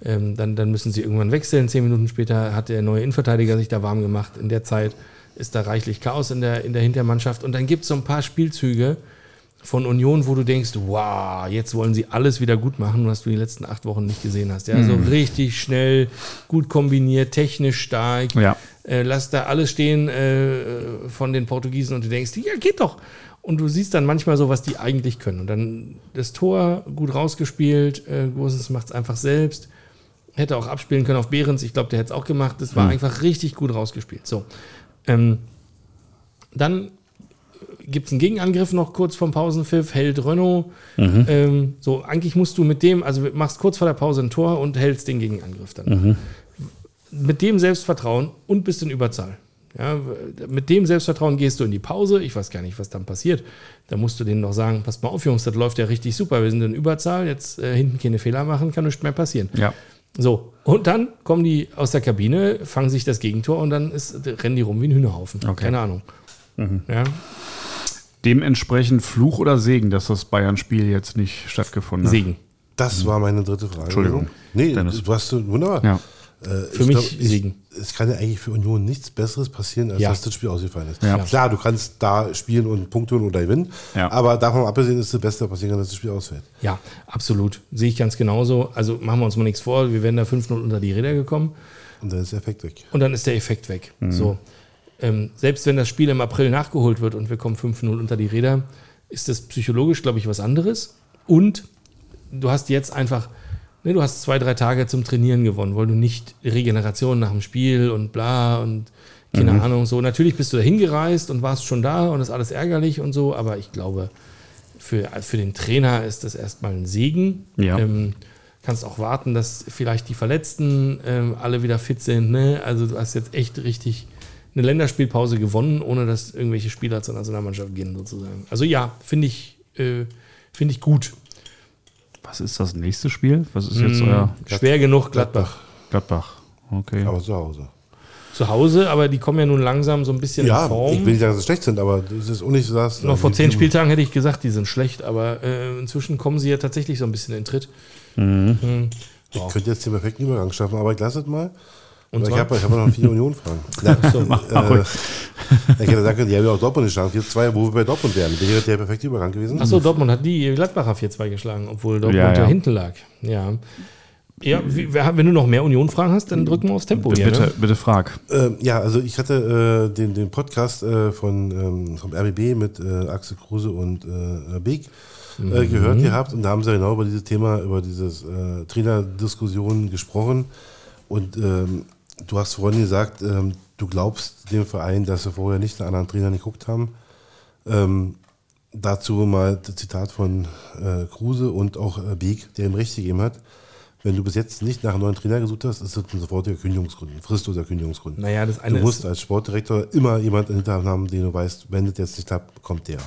ähm, dann, dann müssen sie irgendwann wechseln. Zehn Minuten später hat der neue Innenverteidiger sich da warm gemacht. In der Zeit ist da reichlich Chaos in der, in der Hintermannschaft. Und dann gibt es so ein paar Spielzüge von Union, wo du denkst, wow, jetzt wollen sie alles wieder gut machen, was du die letzten acht Wochen nicht gesehen hast. Ja, so richtig schnell, gut kombiniert, technisch stark. ja. Äh, lass da alles stehen äh, von den Portugiesen und du denkst, ja, geht doch. Und du siehst dann manchmal so, was die eigentlich können. Und dann das Tor gut rausgespielt, äh, Gosens macht es einfach selbst. Hätte auch abspielen können auf Behrens, ich glaube, der hätte es auch gemacht. Das war einfach richtig gut rausgespielt. So. Ähm, dann gibt es einen Gegenangriff noch kurz vom Pausenpfiff, hält Renault. Ähm, so, eigentlich musst du mit dem, also machst kurz vor der Pause ein Tor und hältst den Gegenangriff dann. Mit dem Selbstvertrauen und bist in Überzahl. Ja, mit dem Selbstvertrauen gehst du in die Pause. Ich weiß gar nicht, was dann passiert. Da musst du denen noch sagen: Passt mal auf, Jungs, das läuft ja richtig super. Wir sind in Überzahl. Jetzt äh, hinten keine Fehler machen, kann nichts mehr passieren. Ja. So, und dann kommen die aus der Kabine, fangen sich das Gegentor und dann ist, rennen die rum wie ein Hühnerhaufen. Okay. Keine Ahnung. Ja, Dementsprechend Fluch oder Segen, dass das Bayern-Spiel jetzt nicht stattgefunden hat. Segen. Das war meine dritte Frage. Entschuldigung, Nee, Dennis. du hast wunderbar. Ja. Äh, Für ich mich glaub, ich- Siegen. Es kann ja eigentlich für Union nichts Besseres passieren, als Ja. dass das Spiel ausgefallen ist. Ja. Klar, du kannst da spielen und Punkte holen oder gewinnen, Ja. aber davon abgesehen ist das Beste, was passieren kann, dass das Spiel ausfällt. Ja, absolut. Sehe ich ganz genauso. Also machen wir uns mal nichts vor. Wir wären da 5-0 unter die Räder gekommen Und dann ist der Effekt weg. und dann ist der Effekt weg. So. Ähm, selbst wenn das Spiel im April nachgeholt wird und wir kommen 5-0 unter die Räder, ist das psychologisch, glaube ich, was anderes. Und du hast jetzt einfach, ne, du hast zwei, drei Tage zum Trainieren gewonnen, weil du nicht Regeneration nach dem Spiel und bla und keine Ahnung so. Natürlich bist du da hingereist und warst schon da und ist alles ärgerlich und so, aber ich glaube, für, für den Trainer ist das erstmal ein Segen. Ja. Ähm, kannst auch warten, dass vielleicht die Verletzten ähm, alle wieder fit sind. Ne? Also du hast jetzt echt richtig eine Länderspielpause gewonnen, ohne dass irgendwelche Spieler zur Nationalmannschaft gehen sozusagen. Also ja, finde ich, äh, finde ich gut. Was ist das nächste Spiel? Was ist jetzt euer Schwer genug Gladbach. Gladbach? Okay. Aber zu Hause. Zu Hause, aber die kommen ja nun langsam so ein bisschen Ja, in Form. ich will nicht sagen, dass sie schlecht sind, aber das ist auch nicht so, dass. Noch vor zehn Spieltagen hätte ich gesagt, die sind schlecht, aber äh, inzwischen kommen sie ja tatsächlich so ein bisschen in Tritt. Mhm. Ich könnte jetzt den perfekten Übergang schaffen, aber ich lasse es mal. Und ich habe hab noch viele Union-Fragen. Ja, So, äh, ich hätte sagen können, die haben ja auch Dortmund geschlagen. 4-2, wo wir bei Dortmund wären. Wäre der perfekte Übergang gewesen. Achso, Dortmund hat die Gladbacher 4-2 geschlagen, obwohl Dortmund Ja, ja, ja. hinten lag. Ja. Ja, wenn du noch mehr Union-Fragen hast, dann drücken wir aufs Tempo hier. bitte, Ne? bitte frag. Ähm, ja, also ich hatte äh, den, den Podcast äh, von, ähm, vom RBB mit äh, Axel Kruse und äh, Beek äh, gehört gehabt und da haben sie genau über dieses Thema, über dieses äh, Trainerdiskussion gesprochen und ähm, du hast vorhin gesagt, ähm, du glaubst dem Verein, dass sie vorher nicht einen anderen Trainer geguckt haben. Ähm, dazu mal das Zitat von äh, Kruse und auch äh, Beek, der ihm recht gegeben hat. Wenn du bis jetzt nicht nach einem neuen Trainer gesucht hast, ist das ein sofortiger Kündigungsgrund, ein fristloser Kündigungsgrund. Naja, das eine Du musst als Sportdirektor immer jemanden hinter haben, den du weißt, wenn das jetzt nicht klappt, kommt der.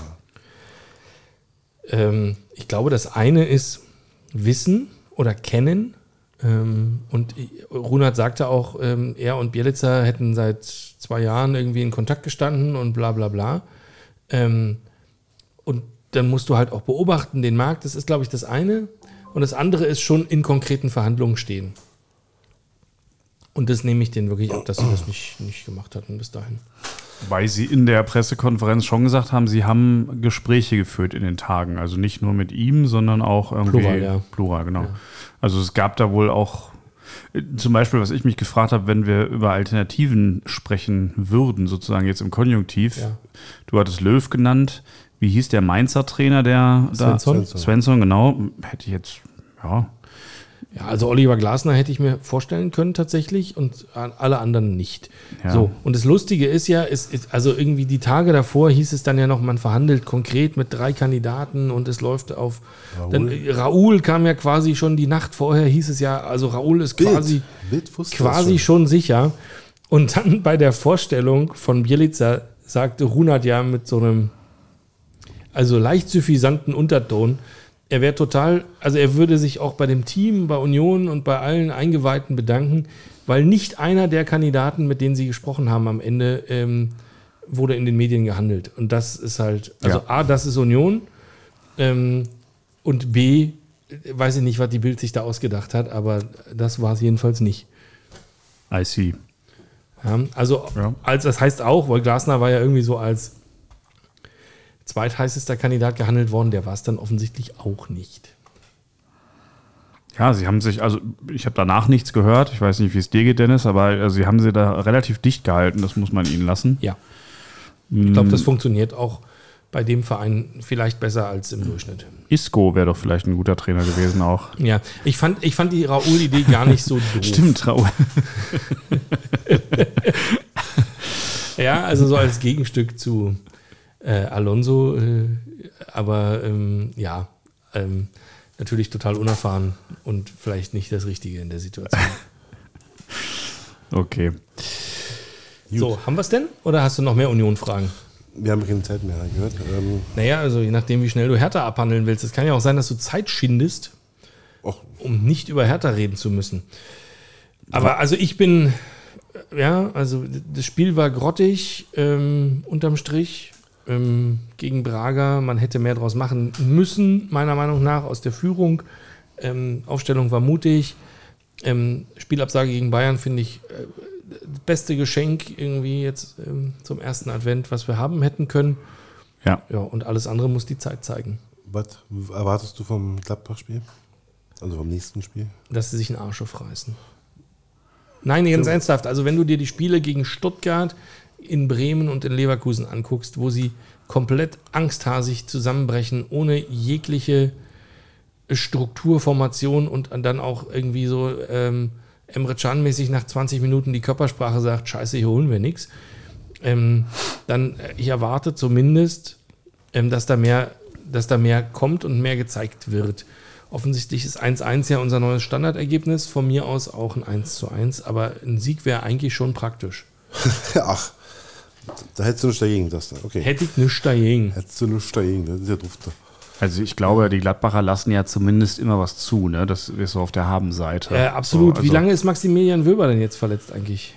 ähm, ich glaube, das eine ist Wissen oder Kennen. Ähm, und Runert sagte auch, ähm, er und Bielitzer hätten seit zwei Jahren irgendwie in Kontakt gestanden und bla bla bla. Ähm, und dann musst du halt auch beobachten, den Markt. Das ist, glaube ich, das eine. Und das andere ist schon in konkreten Verhandlungen stehen. Und das nehme ich denen wirklich ab, dass sie das nicht, nicht gemacht hatten bis dahin. Weil Sie in der Pressekonferenz schon gesagt haben, Sie haben Gespräche geführt in den Tagen. Also nicht nur mit ihm, sondern auch irgendwie. Plural, ja. Plural, genau. Also es gab da wohl auch, äh, zum Beispiel, was ich mich gefragt habe, wenn wir über Alternativen sprechen würden, sozusagen jetzt im Konjunktiv. Ja. Du hattest Löw genannt. Wie hieß der Mainzer Trainer, der Svensson. da? Svensson, genau. Hätte ich jetzt, ja. Ja, also Oliver Glasner hätte ich mir vorstellen können tatsächlich und alle anderen nicht. Ja. So, und das Lustige ist ja, es ist, also irgendwie die Tage davor hieß es dann ja noch, man verhandelt konkret mit drei Kandidaten und es läuft auf. Raoul, dann, äh, Raoul kam ja quasi schon die Nacht vorher, hieß es ja, also Raoul ist quasi, Bild quasi das schon sicher. Und dann bei der Vorstellung von Bielica sagte Runert ja mit so einem, also leicht suffisanten Unterton, er wäre total, also er würde sich auch bei dem Team, bei Union und bei allen Eingeweihten bedanken, weil nicht einer der Kandidaten, mit denen sie gesprochen haben am Ende, ähm, wurde in den Medien gehandelt. Und das ist halt, also Ja. A, das ist Union ähm, und B, weiß ich nicht, was die Bild sich da ausgedacht hat, aber das war es jedenfalls nicht. I see. Ja, also, Ja. als das heißt auch, weil Glasner war ja irgendwie so als zweitheißester Kandidat gehandelt worden, der war es dann offensichtlich auch nicht. Ja, sie haben sich, also ich habe danach nichts gehört. Ich weiß nicht, wie es dir geht, Dennis, aber also, sie haben sie da relativ dicht gehalten. Das muss man ihnen lassen. Ja. Ich glaube, das funktioniert auch bei dem Verein vielleicht besser als im Durchschnitt. Isco wäre doch vielleicht ein guter Trainer gewesen auch. Ja, ich fand, ich fand die Raoul-Idee gar nicht so doof. Stimmt, Raoul. Ja, also so als Gegenstück zu äh, Alonso, äh, aber ähm, ja, ähm, natürlich total unerfahren und vielleicht nicht das Richtige in der Situation. Okay. So, haben wir es denn? Oder hast du noch mehr Union-Fragen? Wir haben keine Zeit mehr gehört. Ähm, Naja, also je nachdem, wie schnell du Hertha abhandeln willst. Es kann ja auch sein, dass du Zeit schindest, och, um nicht über Hertha reden zu müssen. Aber also ich bin, ja, also das Spiel war grottig, ähm, unterm Strich, ähm, gegen Braga. Man hätte mehr draus machen müssen, meiner Meinung nach, aus der Führung. Ähm, Aufstellung war mutig. Ähm, Spielabsage gegen Bayern finde ich äh, das beste Geschenk irgendwie jetzt ähm, zum ersten Advent, was wir haben hätten können. Ja. Ja, und alles andere muss die Zeit zeigen. Was erwartest du vom Gladbach-Spiel? Also vom nächsten Spiel? dass sie sich einen Arsch aufreißen. Nein, ganz ernsthaft. Also wenn du dir die Spiele gegen Stuttgart, in Bremen und in Leverkusen anguckst, wo sie komplett angsthasig zusammenbrechen, ohne jegliche Strukturformation und dann auch irgendwie so ähm, Emre Can-mäßig nach 20 Minuten die Körpersprache sagt, scheiße, hier holen wir nichts, ähm, dann äh, ich erwarte zumindest, ähm, dass, da mehr, dass da mehr kommt und mehr gezeigt wird. Offensichtlich ist 1-1 ja unser neues Standardergebnis, von mir aus auch ein 1-1, aber ein Sieg wäre eigentlich schon praktisch. Ach, da hättest du nichts dagegen, das da. Okay. Hätte ich nichts dagegen. Hättest du nichts dagegen, das ist ja doof. da. Also ich glaube, die Gladbacher lassen ja zumindest immer was zu, ne? Das ist so auf der Habenseite. Äh, absolut. So, Wie also- lange ist Maximilian Wöber denn jetzt verletzt eigentlich?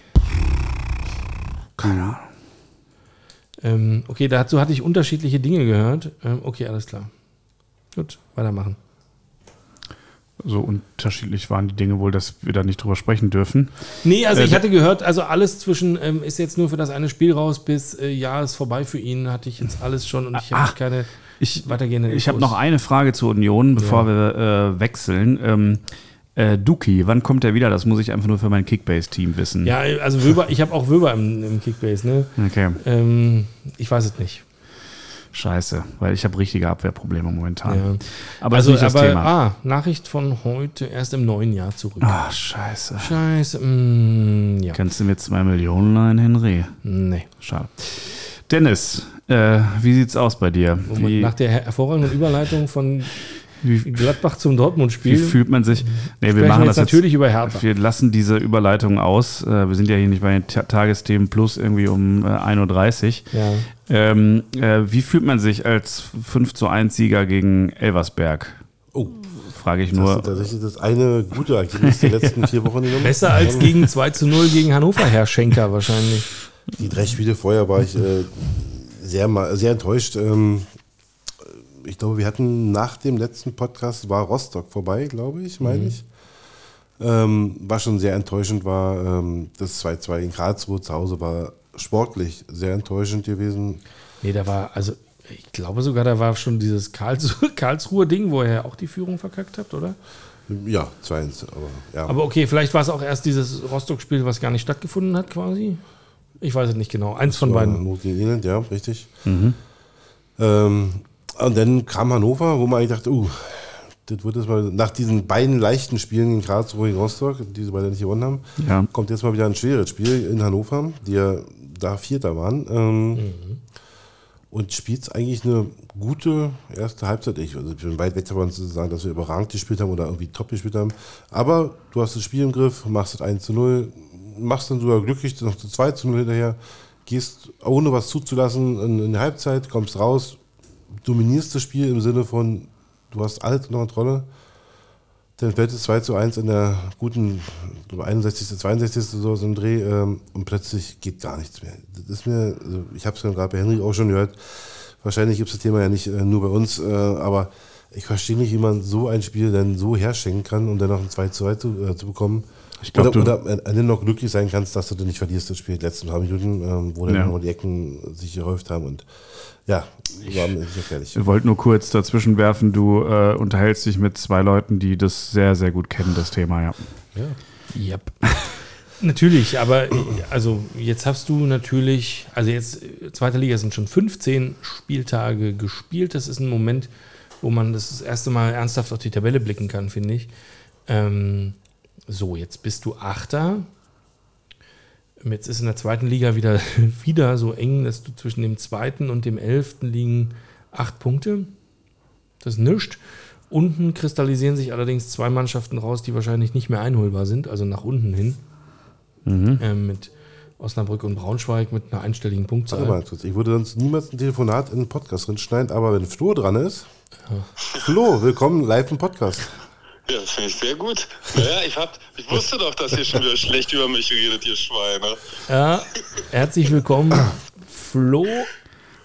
Keine Ahnung. Ähm, okay, dazu hatte ich unterschiedliche Dinge gehört. Ähm, okay, alles klar. Gut, weitermachen. So unterschiedlich waren die Dinge wohl, dass wir da nicht drüber sprechen dürfen. Nee, also Äh, ich hatte gehört, also alles zwischen ähm, ist jetzt nur für das eine Spiel raus bis äh, ja ist vorbei für ihn, hatte ich jetzt alles schon und ich habe Ach, keine Ich, weitergehenden ich habe noch eine Frage zur Union, bevor wir äh, wechseln. Ähm, äh, Duki, wann kommt er wieder? Das muss ich einfach nur für mein Kickbase-Team wissen. Ja, also Wöber, ich habe auch Wöber im, im Kickbase, ne? Okay, Ähm, ich weiß es nicht. Scheiße, weil ich habe richtige Abwehrprobleme momentan. Ja. Aber also, das ist nicht das aber, Thema. ah, Nachricht von heute, erst im neuen Jahr zurück. Ah, scheiße. Scheiße, mm, ja. Kannst du mir zwei Millionen leihen, Henry? Nee. Schade. Dennis, äh, wie sieht's aus bei dir? Moment, nach der her- hervorragenden Überleitung von wie, Gladbach zum wie Dortmund-Spiel fühlt man sich? Nee, wir machen das jetzt jetzt natürlich über Hertha. Wir lassen diese Überleitung aus. Äh, Wir sind ja hier nicht bei den Ta- Tagesthemen plus irgendwie um äh, 1.30 Uhr. Ja. Ähm, äh, wie fühlt man sich als 5 zu 1 Sieger gegen Elversberg? Oh, Frage ich das nur. ist tatsächlich das eine gute Ergebnis der letzten vier Wochen genommen. Besser als gegen 2 zu 0 gegen Hannover, Herr Schenker wahrscheinlich. Die drei Spiele vorher war ich äh, sehr, sehr enttäuscht. Ähm, ich glaube, wir hatten nach dem letzten Podcast war Rostock vorbei, glaube ich, meine ich. Ähm, war schon sehr enttäuschend, war ähm, das 2-2 in Karlsruhe zu Hause war sportlich sehr enttäuschend gewesen. Nee, da war, also ich glaube sogar, da war schon dieses Karlsruhe- Karlsruher Ding, wo ihr ja auch die Führung verkackt habt, oder? Ja, 2-1, aber ja. Aber okay, vielleicht war es auch erst dieses Rostock-Spiel, was gar nicht stattgefunden hat, quasi. Ich weiß es nicht genau. Eins von war beiden. Not gegen Elend, ja, richtig. Ähm, und dann kam Hannover, wo man eigentlich dachte, uh, das wird jetzt mal, nach diesen beiden leichten Spielen in Karlsruhe gegen Rostock, die sie beide nicht gewonnen haben, Ja. kommt jetzt mal wieder ein schweres Spiel in Hannover, die ja da Vierter waren. Ähm, Und spielt eigentlich eine gute erste Halbzeit. Ich, also ich bin weit weg davon zu sagen, dass wir überragend gespielt haben oder irgendwie top gespielt haben. Aber du hast das Spiel im Griff, machst das 1 zu 0, machst dann sogar glücklich noch das 2 zu 0 hinterher, gehst ohne was zuzulassen in, in die Halbzeit, kommst raus, dominierst das Spiel im Sinne von, du hast alles unter Kontrolle. Dann fällt es 2 zu 1 in der guten ich glaube, 61., 62. so so ein Dreh ähm, und plötzlich geht gar nichts mehr. Das ist mir, also ich habe es ja gerade bei Henry auch schon gehört, wahrscheinlich gibt es das Thema ja nicht äh, nur bei uns, äh, aber ich verstehe nicht, wie man so ein Spiel dann so herschenken kann, um dann noch ein 2 zu 2 zu, äh, zu bekommen. Ich glaub, oder, du- oder am Ende noch glücklich sein kannst, dass du nicht verlierst das Spiel, die letzten paar Minuten, ähm, wo dann Ja. nochmal die Ecken sich gehäuft haben und ja, war nicht gefährlich. Ich wollte nur kurz dazwischen werfen, du äh, unterhältst dich mit zwei Leuten, die das sehr, sehr gut kennen, das Thema, ja. Yep. natürlich, aber also jetzt hast du natürlich, also jetzt zweite Liga sind schon 15 Spieltage gespielt. Das ist ein Moment, wo man das, das erste Mal ernsthaft auf die Tabelle blicken kann, finde ich. Ähm, so, jetzt bist du Achter. Jetzt ist in der zweiten Liga wieder, wieder so eng, dass du zwischen dem zweiten und dem elften liegen acht Punkte. Das ist nichts. Unten kristallisieren sich allerdings zwei Mannschaften raus, die wahrscheinlich nicht mehr einholbar sind, also nach unten hin. Ähm, mit Osnabrück und Braunschweig mit einer einstelligen Warte mal Punktzahl. kurz. Ich würde sonst niemals ein Telefonat in den Podcast reinschneiden, aber wenn Flo dran ist, Flo, willkommen live im Podcast. Ja, das finde ich sehr gut. Naja, ich, hab, ich wusste doch, dass ihr schon wieder schlecht über mich redet, ihr Schweine. Ja, herzlich willkommen, Flo.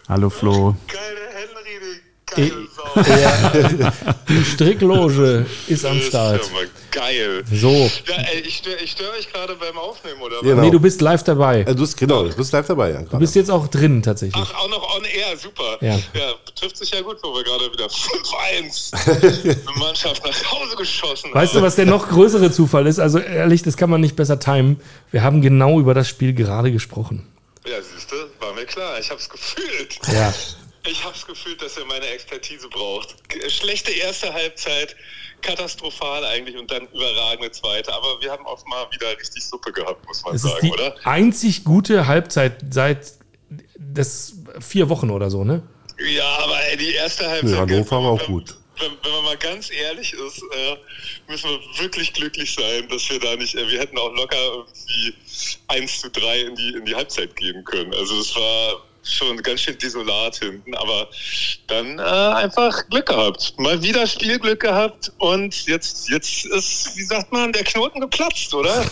Hallo Flo. Geil, der Henry, Geile Sau. Die Strickloge ist am Das ist Start. ja mal geil. So. Ja, ey, ich störe ich stör euch gerade beim Aufnehmen, oder? was? Genau. Nee, du bist live dabei. Äh, du bist, genau, du bist live dabei. Ja, Du bist jetzt auch drin tatsächlich. Ach, auch noch on air, super. Ja. trifft sich ja gut, wo wir gerade wieder 5-1 eine Mannschaft nach Hause geschossen Weißt du, haben. was der noch größere Zufall ist? Also ehrlich, das kann man nicht besser timen. Wir haben genau über das Spiel gerade gesprochen. Ja, siehst du, war mir klar. Ich hab's gefühlt. Ja. Ich hab's gefühlt, dass er meine Expertise braucht. G- Schlechte erste Halbzeit, katastrophal eigentlich und dann überragende zweite. Aber wir haben auch mal wieder richtig Suppe gehabt, muss man Es ist sagen, die oder? einzig gute Halbzeit seit das vier Wochen oder so, ne? Ja, aber ey, die erste Halbzeit. Nee, Hannover war auch wenn- gut. Wenn, wenn man mal ganz ehrlich ist, äh, müssen wir wirklich glücklich sein, dass wir da nicht, äh, wir hätten auch locker irgendwie 1 zu 3 in die, in die Halbzeit gehen können. Also es war schon ganz schön desolat hinten, aber dann äh, einfach Glück gehabt. Mal wieder Spielglück gehabt und jetzt, jetzt ist, wie sagt man, der Knoten geplatzt, oder?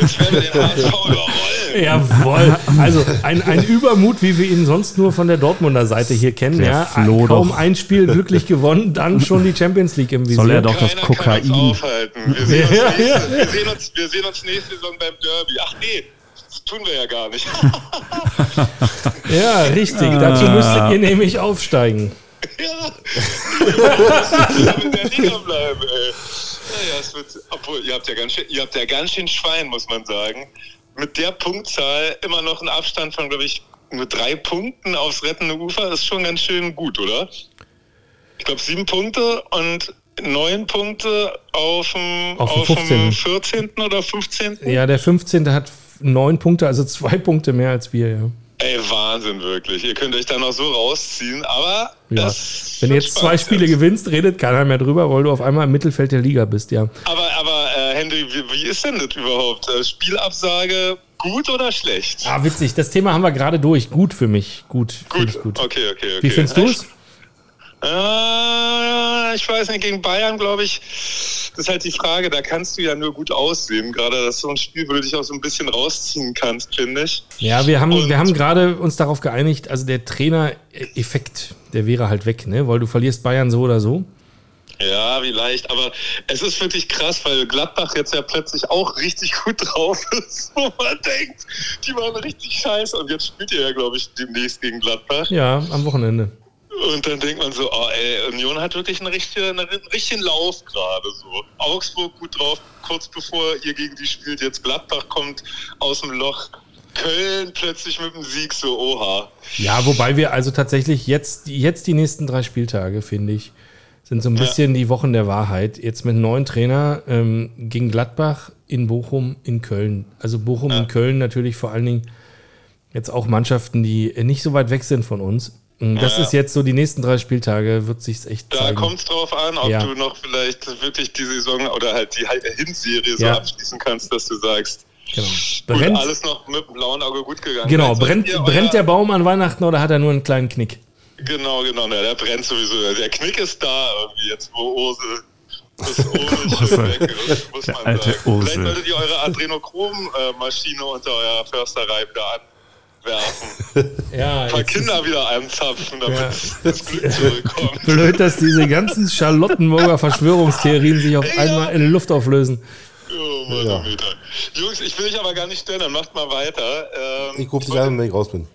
Jetzt werden wir den HSV überrollen. Jawohl. Also ein, ein Übermut, wie wir ihn sonst nur von der Dortmunder Seite hier kennen. Der ja, Flo Kaum doch. ein Spiel glücklich gewonnen, dann schon die Champions League im Visier. Soll er doch das Keiner kann Kokain. uns aufhalten. Wir sehen, uns Ja, nächste, ja. Wir, sehen uns, wir sehen uns nächste Saison beim Derby. Ach nee, das tun wir ja gar nicht. Ja, richtig. Dazu müsstet ihr nämlich aufsteigen. ja. In der Liga bleiben, ey. Naja, es wird, obwohl, ihr habt, ja ganz schön, ihr habt ja ganz schön Schwein, muss man sagen. Mit der Punktzahl immer noch ein Abstand von, glaube ich, nur drei Punkten aufs rettende Ufer ist schon ganz schön gut, oder? Ich glaube, sieben Punkte und neun Punkte auf dem, Auf dem auf dem 15.. 14. oder 15. Ja, der 15. hat neun Punkte, also zwei Punkte mehr als wir, ja. Ey, Wahnsinn, wirklich. Ihr könnt euch da noch so rausziehen, aber ja. Wenn du jetzt zwei Spiele jetzt. gewinnst, redet keiner mehr drüber, weil du auf einmal im Mittelfeld der Liga bist, ja. Aber, aber äh, Henry, wie, wie ist denn das überhaupt? Äh, Spielabsage gut oder schlecht? Ah, witzig. Das Thema haben wir gerade durch. Gut für mich. Gut. Finde ich gut. Okay, okay, okay. Wie findest du es? Äh, ich weiß nicht, gegen Bayern, glaube ich, das ist halt die Frage, da kannst du ja nur gut aussehen. Gerade das ist so ein Spiel, wo du dich auch so ein bisschen rausziehen kannst, finde ich. Ja, wir haben, Und- wir haben gerade uns darauf geeinigt, also der Trainer-Effekt, der wäre halt weg, ne? Weil du verlierst Bayern so oder so. Ja, vielleicht, aber es ist wirklich krass, weil Gladbach jetzt ja plötzlich auch richtig gut drauf ist, wo man denkt, die waren richtig scheiße und jetzt spielt ihr ja, glaube ich, demnächst gegen Gladbach. Ja, am Wochenende. Und dann denkt man so, oh, ey, Union hat wirklich einen richtigen, einen richtigen Lauf gerade so. Augsburg gut drauf, kurz bevor ihr gegen die spielt. Jetzt Gladbach kommt aus dem Loch. Köln plötzlich mit dem Sieg, so oha. Ja, wobei wir also tatsächlich jetzt, jetzt die nächsten drei Spieltage, finde ich, sind so ein bisschen die Wochen der Wahrheit. Jetzt mit einem neuen Trainer ähm, gegen Gladbach in Bochum, in Köln. Also Bochum und Köln natürlich vor allen Dingen jetzt auch Mannschaften, die nicht so weit weg sind von uns. Das Ja. ist jetzt so die nächsten drei Spieltage, wird sich's echt Da zeigen. kommt es drauf an, ob Ja. du noch vielleicht wirklich die Saison oder halt die halt Hinserie so Ja. abschließen kannst, dass du sagst, Genau. gut, Brennt, alles noch mit dem blauen Auge gut gegangen. genau, Vielleicht brennt, brennt der Baum an Weihnachten oder hat er nur einen kleinen Knick? Genau, genau, na, der brennt sowieso. Der Knick ist da irgendwie jetzt, wo Ose das Ose ist, muss Der man alte sagen. Ose. Vielleicht solltet ihr eure Adrenochrom-Maschine unter euer Försterei wieder anwerfen. Ja, Ein paar Kinder wieder anzapfen, damit Ja. das Glück zurückkommt. Blöd, dass diese ganzen Charlottenburger Verschwörungstheorien sich auf Ja. einmal in Luft auflösen. Oh, Mann, Ja. oh. Jungs, ich will euch aber gar nicht stören, dann macht mal weiter. Ähm, Ich rufe dich an, wenn ich raus bin.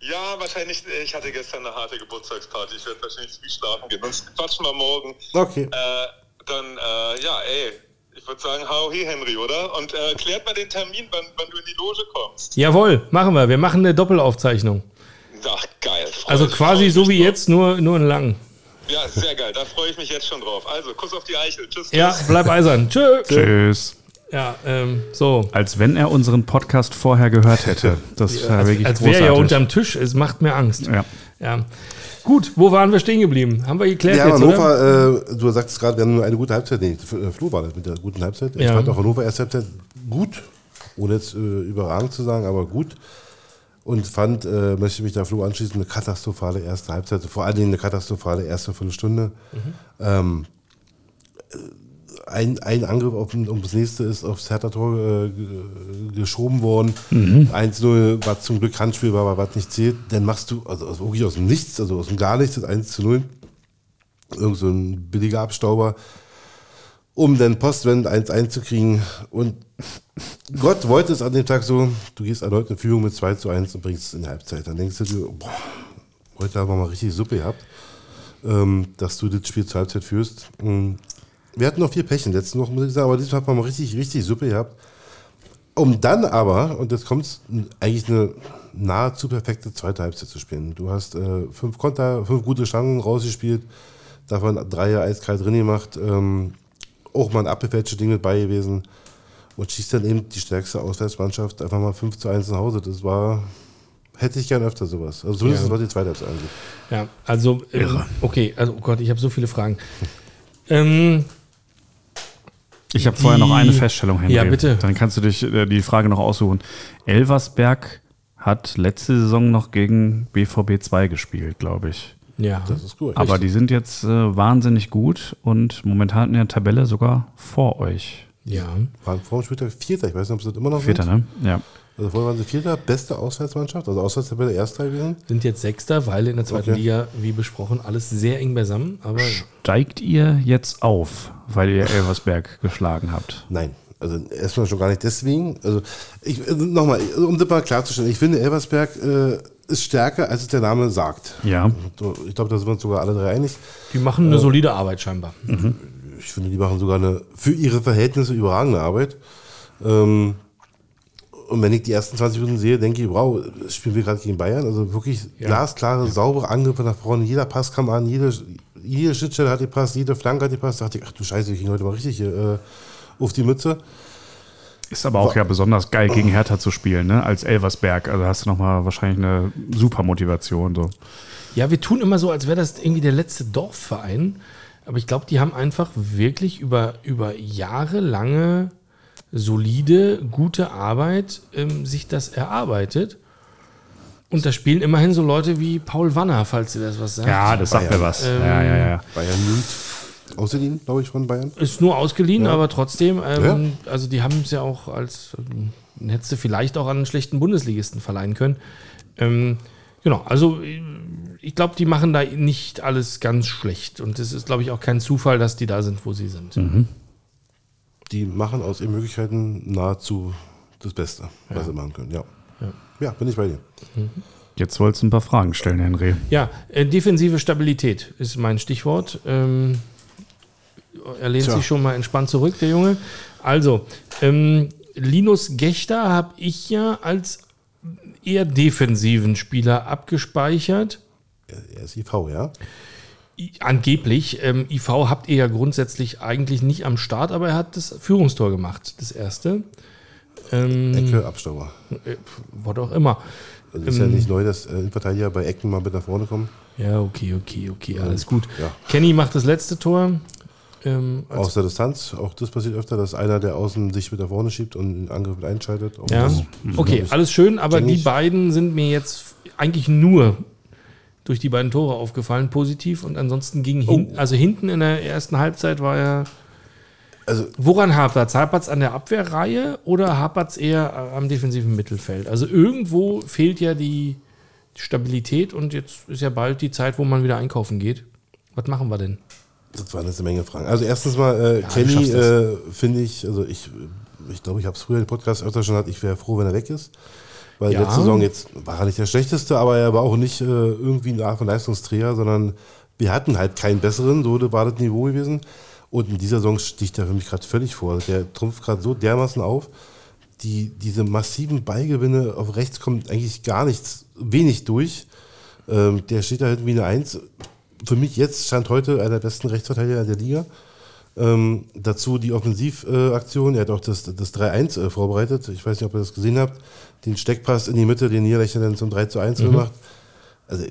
Ja, wahrscheinlich. Ich hatte gestern eine harte Geburtstagsparty. Ich werde wahrscheinlich früh schlafen gehen. Sonst quatschen wir morgen. Okay. Äh, dann, äh, ja, ey, ich würde sagen, hau he, Henry, oder? Und äh, klärt mal den Termin, wann, wann du in die Loge kommst. Jawohl, machen wir. Wir machen eine Doppelaufzeichnung. Ach, geil. Freu Also quasi so wie drauf. jetzt, nur, nur in lang. Ja, sehr geil. Da freue ich mich jetzt schon drauf. Also, Kuss auf die Eichel. Tschüss. Ja, tschüss. bleib eisern. Tschö. Tschüss. Ja, ähm, so. Als wenn er unseren Podcast vorher gehört hätte. Das war Als, wirklich als wäre er unterm Tisch. Es macht mir Angst. ja. Ja. Gut, wo waren wir stehen geblieben? Haben wir geklärt Ja, jetzt? Hannover, äh, du sagst gerade, wir haben nur eine gute Halbzeit. Nee, äh, Flo war das mit der guten Halbzeit. Ich fand auch Hannover erste Halbzeit gut, ohne jetzt äh, überragend zu sagen, aber gut. Und fand, äh, möchte mich da Flo anschließen, eine katastrophale erste Halbzeit, vor allen Dingen eine katastrophale erste Viertelstunde. Ähm, äh, ein, ein Angriff auf, um das nächste ist aufs Hertha-Tor äh, ge- geschoben worden. 1-0, was zum Glück Handspiel war, aber was nicht zählt. Dann machst du, also, also wirklich aus dem Nichts, also aus dem Gar nichts, das 1 0. Irgend so ein billiger Abstauber, um dann postwendend 1-1 zu kriegen. Und Gott wollte es an dem Tag so, du gehst erneut in Führung mit 2 zu 1 und bringst es in die Halbzeit. Dann denkst du dir, boah, heute haben wir mal richtig Suppe gehabt, ähm, dass du das Spiel zur Halbzeit führst. Und wir hatten noch viel Pech in den letzten Wochen, muss ich sagen, aber diesmal hat man mal richtig, richtig Suppe gehabt. Um dann aber, und jetzt kommt eigentlich eine nahezu perfekte zweite Halbzeit zu spielen. Du hast äh, fünf Konter, fünf gute Chancen rausgespielt, davon drei ja eiskalt drin gemacht, ähm, auch mal ein abgefälschtes Ding mit bei gewesen und schießt dann eben die stärkste Auswärtsmannschaft einfach mal 5 zu 1 nach Hause. Das war, hätte ich gern öfter sowas. Also zumindest Ja. was die zweite Halbzeit angeht. Ja, also, ähm, okay, also, oh Gott, ich habe so viele Fragen. Ähm, Ich habe vorher noch eine Feststellung, Henry. Ja, bitte. Dann kannst du dich äh, die Frage noch aussuchen. Elversberg hat letzte Saison noch gegen BVB 2 gespielt, glaube ich. ja, Das ist cool. Aber die sind jetzt äh, wahnsinnig gut und momentan in der Tabelle sogar vor euch. ja. waren vor dem Spieltag Vierter. Ich weiß nicht, ob sie das immer noch Vierter, sind. ne? Ja. Also vorher waren sie Vierter, beste Auswärtsmannschaft, also Auswärtstabelle Erster gewesen. Sind jetzt Sechster, weil in der zweiten Okay. Liga, wie besprochen, alles sehr eng beisammen. Aber Steigt ihr jetzt auf, weil ihr Elversberg geschlagen habt? Nein, also erstmal schon gar nicht deswegen. Also ich also nochmal, um das mal klarzustellen, ich finde Elversberg äh, ist stärker, als es der Name sagt. Ja. Ich glaube, da sind wir uns sogar alle drei einig. die machen eine solide Arbeit scheinbar. Ich finde, die machen sogar eine für ihre Verhältnisse überragende Arbeit. Ähm, und wenn ich die ersten 20 Minuten sehe, denke ich, wow, spielen wir gerade gegen Bayern. Also wirklich Ja. glasklare, saubere Angriffe nach vorne. Jeder Pass kam an, jede, jede Schnittstelle hat gepasst, jede Flanke hat gepasst. Da dachte ich, ach du Scheiße, wir kriegen heute mal richtig äh, auf die Mütze. Ist aber auch ja besonders geil, gegen Hertha zu spielen, ne? Als Elversberg. Also hast du nochmal wahrscheinlich eine super Motivation. So. Ja, wir tun immer so, als wäre das irgendwie der letzte Dorfverein. Aber ich glaube, die haben einfach wirklich über, über jahrelange solide, gute Arbeit ähm, sich das erarbeitet. Und da spielen immerhin so Leute wie Paul Wanner, falls ihr das was sagt. Ja, das sagt mir Bayern. was. ja, ja, ja. Bayern nimmt außerdem, glaube ich, von Bayern. Ist nur ausgeliehen, Ja. aber trotzdem, ähm, also die haben es ja auch als, ähm, hättest du vielleicht auch an einen schlechten Bundesligisten verleihen können. Ähm, genau, also äh, ich glaube, die machen da nicht alles ganz schlecht. Und es ist, glaube ich, auch kein Zufall, dass die da sind, wo sie sind. Die machen aus ihren Möglichkeiten nahezu das Beste, was sie machen können. Ja. Ja. ja, bin ich bei dir. Jetzt wolltest du ein paar Fragen stellen, Henry. Ja, äh, defensive Stabilität ist mein Stichwort. Ähm, er lehnt Tja. sich schon mal entspannt zurück, der Junge. Also, ähm, Linus Gechter habe ich ja als eher defensiven Spieler abgespeichert. Er er ist IV, ja? Angeblich. Ähm, IV habt ihr ja grundsätzlich eigentlich nicht am Start, aber er hat das Führungstor gemacht, das erste. Ähm, Ecke, Abstauber. äh, was auch immer. Also ist ja nicht neu, dass äh, Innenverteidiger bei Ecken mal mit nach vorne kommen. Ja, okay, okay, okay, alles gut. Ja. Kenny macht das letzte Tor. Ähm, Aus der Distanz, auch das passiert öfter, dass einer, der außen sich mit nach vorne schiebt und den Angriff mit einschaltet. Auch Ja, das, okay, ich, alles schön, aber die beiden sind mir jetzt eigentlich nur durch die beiden Tore aufgefallen, positiv. Und ansonsten ging hin, also hinten in der ersten Halbzeit war ja. Also Woran hapert es? Hapert es an der Abwehrreihe oder hapert es eher am defensiven Mittelfeld? Also irgendwo fehlt ja die Stabilität und jetzt ist ja bald die Zeit, wo man wieder einkaufen geht. Was machen wir denn? Das waren jetzt eine Menge Fragen. Also erstens mal, äh, du Kenny äh, finde ich, also ich ich glaube, ich habe es früher im Podcast öfter schon gesagt, ich wäre froh, wenn er weg ist. Weil Ja. letzte Saison jetzt war er nicht der schlechteste, aber er war auch nicht äh, irgendwie eine Art von Leistungsträger, sondern wir hatten halt keinen besseren, so war das Niveau gewesen. Und in dieser Saison sticht er für mich gerade völlig vor. Der trumpft gerade so dermaßen auf. Die, diese massiven Ballgewinne auf rechts kommt eigentlich gar nichts, wenig durch. Ähm, der steht da halt wie eine Eins. Für mich jetzt stand heute einer der besten Rechtsverteidiger der Liga. Ähm, dazu die Offensivaktion. er hat auch das, das 3-1 äh, vorbereitet. Ich weiß nicht, ob ihr das gesehen habt. Den Steckpass in die Mitte, den Niederlechner dann zum 3-1 gemacht. Also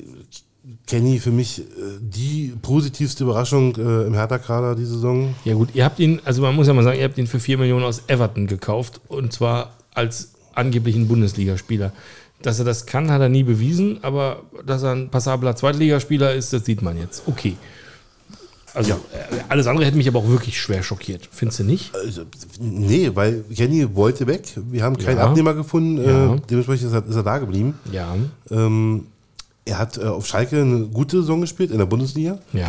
Kenny für mich äh, die positivste Überraschung äh, im Hertha-Kader diese Saison. Ja gut, ihr habt ihn, also man muss ja mal sagen, ihr habt ihn für 4 Millionen aus Everton gekauft und zwar als angeblichen Bundesligaspieler. Dass er das kann, hat er nie bewiesen, aber dass er ein passabler Zweitligaspieler ist, das sieht man jetzt. Okay. Also äh, alles andere hätte mich aber auch wirklich schwer schockiert. Findest du nicht? Also, nee, weil Kenny wollte weg. Wir haben keinen Ja. Abnehmer gefunden. Ja. Äh, dementsprechend ist er, ist er da geblieben. Ja. Ähm, er hat äh, auf Schalke eine gute Saison gespielt in der Bundesliga. Ja.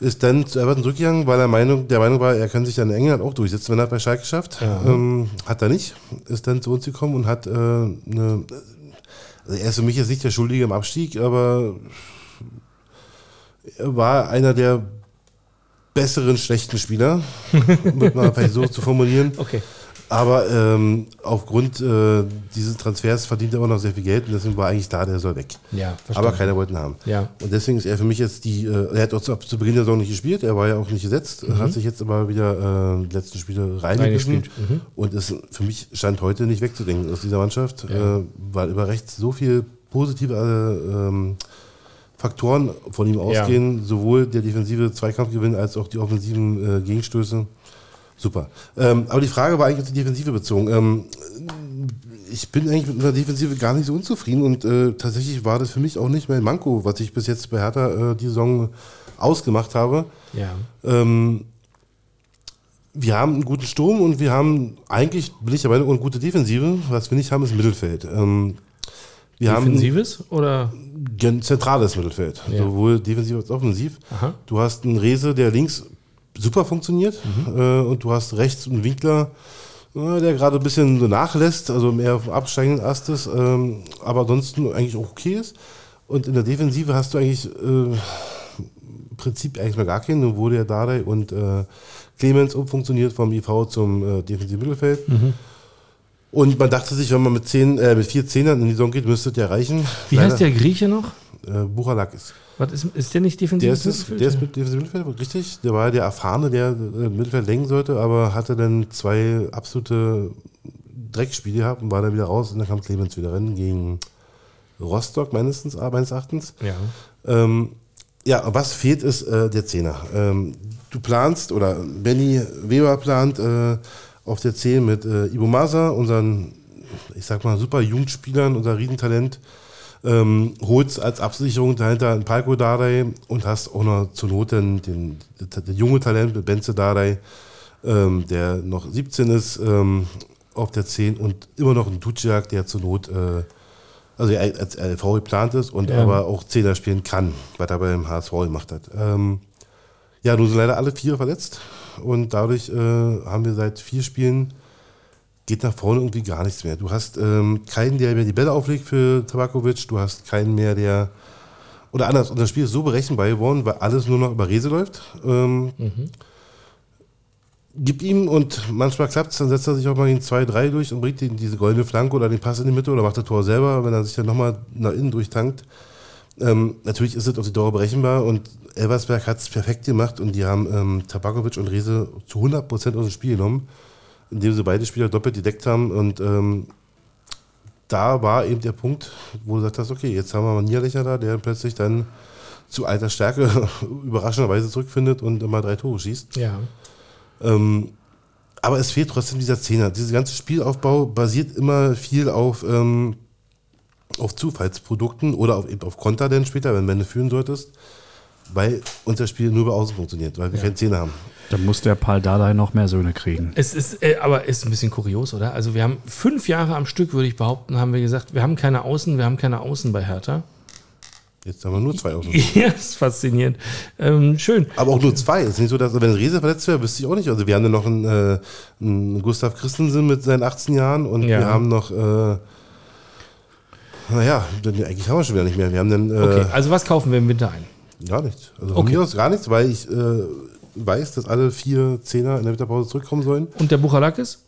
ist dann zu Everton zurückgegangen, weil er Meinung, der Meinung war, er kann sich dann in England auch durchsetzen, wenn er bei Schalke schafft. Ähm, hat er nicht. Ist dann zu uns gekommen und hat äh, eine. Also er ist für mich jetzt nicht der Schuldige im Abstieg, aber er war einer der besseren schlechten Spieler, um mal vielleicht so zu formulieren. Okay. Aber ähm, aufgrund äh, dieses Transfers verdient er immer noch sehr viel Geld und deswegen war eigentlich da, der soll weg. Ja, Aber keiner wollte ihn haben. Ja. Und deswegen ist er für mich jetzt die, äh, er hat auch zu, zu Beginn der Saison nicht gespielt, er war ja auch nicht gesetzt, hat sich jetzt aber wieder äh, die letzten Spiele Reingespielt, mhm. und ist für mich Stand heute nicht wegzudenken aus dieser Mannschaft, äh, weil über rechts so viel positive äh, ähm, Faktoren von ihm ausgehen, sowohl der defensive Zweikampfgewinn als auch die offensiven äh, Gegenstöße. Super. Ähm, aber die Frage war eigentlich auf die Defensive bezogen. Ähm, ich bin eigentlich mit der Defensive gar nicht so unzufrieden und äh, tatsächlich war das für mich auch nicht mein Manko, was ich bis jetzt bei Hertha äh, die Saison ausgemacht habe. Ja. Ähm, wir haben einen guten Sturm und wir haben eigentlich, bin ich der Meinung, eine gute Defensive. Was wir nicht haben, ist Mittelfeld. Ähm, wir Defensives oder? haben ein zentrales Mittelfeld, Ja. sowohl defensiv als auch offensiv. Aha. Du hast einen Rese, der links super funktioniert äh, und du hast rechts einen Winkler, äh, der gerade ein bisschen nachlässt, also mehr auf dem absteigenden Ast ist, ähm, aber ansonsten eigentlich auch okay ist. Und in der Defensive hast du eigentlich äh, im Prinzip eigentlich mal gar keinen, nur wurde ja Dardai und äh, Clemens umfunktioniert vom IV zum äh, defensiven Mittelfeld. Und man dachte sich, wenn man mit, zehn, äh, mit vier Zehnern in die Saison geht, müsste der reichen. Wie heißt der Grieche noch? der? Äh, Buchalakis. Was ist, ist der nicht Der defensives ist, es, der ist mit defensiven Mittelfeld, richtig. Der war der Erfahrene, der äh, Mittelfeld lenken sollte, aber hatte dann zwei absolute Dreckspiele gehabt und war dann wieder raus und dann kam Clemens wieder rein gegen Rostock meines, meines Erachtens. Ja. Ähm, ja, was fehlt ist äh, der Zehner. Ähm, du planst, oder Benny Weber plant äh, auf der 10 mit äh, Ibo Masa, unseren, ich sag mal, super Jugendspielern, unser Riesentalent, ähm, holst als Absicherung dahinter einen Palko Dardai und hast auch noch zur Not den, den, den, den junge Talent mit Benze Dardai, ähm, der noch 17 ist, ähm, auf der 10 und immer noch einen Duciak, der zur Not äh, also als LV geplant ist und Ja. aber auch Zehner spielen kann, was er beim HSV gemacht hat. Ähm, ja, nun sind leider alle vier verletzt und dadurch äh, haben wir seit vier Spielen geht nach vorne irgendwie gar nichts mehr. Du hast ähm, keinen, der mehr die Bälle auflegt für Tabakovic, du hast keinen mehr, der oder anders, und das Spiel ist so berechenbar geworden, weil alles nur noch über Rese läuft. Ähm, Gib ihm und manchmal klappt es, dann setzt er sich auch mal in 2-3 durch und bringt ihm diese goldene Flanke oder den Pass in die Mitte oder macht das Tor selber, wenn er sich dann nochmal nach innen durchtankt. Ähm, natürlich ist es auf die Dauer berechenbar und Elversberg hat es perfekt gemacht und die haben ähm, Tabakovic und Rese zu 100% aus dem Spiel genommen, indem sie beide Spieler doppelt gedeckt haben und ähm, da war eben der Punkt, wo du gesagt hast, okay, jetzt haben wir mal einen Niederlächer da, der plötzlich dann zu alter Stärke überraschenderweise zurückfindet und immer drei Tore schießt. Ja. Ähm, aber es fehlt trotzdem dieser Zehner. Dieser ganze Spielaufbau basiert immer viel auf, ähm, auf Zufallsprodukten oder auf, eben auf Konter dann später, wenn, wenn du führen solltest, weil unser Spiel nur bei Außen funktioniert, weil wir Ja. keinen Zehner haben. Dann muss der Paul Dardai noch mehr Söhne kriegen. Es ist, äh, aber ist ein bisschen kurios, oder? Also wir haben fünf Jahre am Stück, würde ich behaupten, haben wir gesagt, wir haben keine Außen, wir haben keine Außen bei Hertha. Jetzt haben wir nur zwei Außen. Ja, ist faszinierend. Ähm, schön. Aber auch nur zwei. Es ist nicht so, dass, wenn Rese verletzt wäre, wüsste ich auch nicht. Also wir haben dann noch einen, äh, einen Gustav Christensen mit seinen 18 Jahren und Ja. wir haben noch, äh, naja, eigentlich haben wir schon wieder nicht mehr. Wir haben dann äh, Okay, also was kaufen wir im Winter ein? gar nichts. Also von Okay. mir aus gar nichts, weil ich äh, weiß, dass alle vier Zehner in der Winterpause zurückkommen sollen. Und der Buchalakis?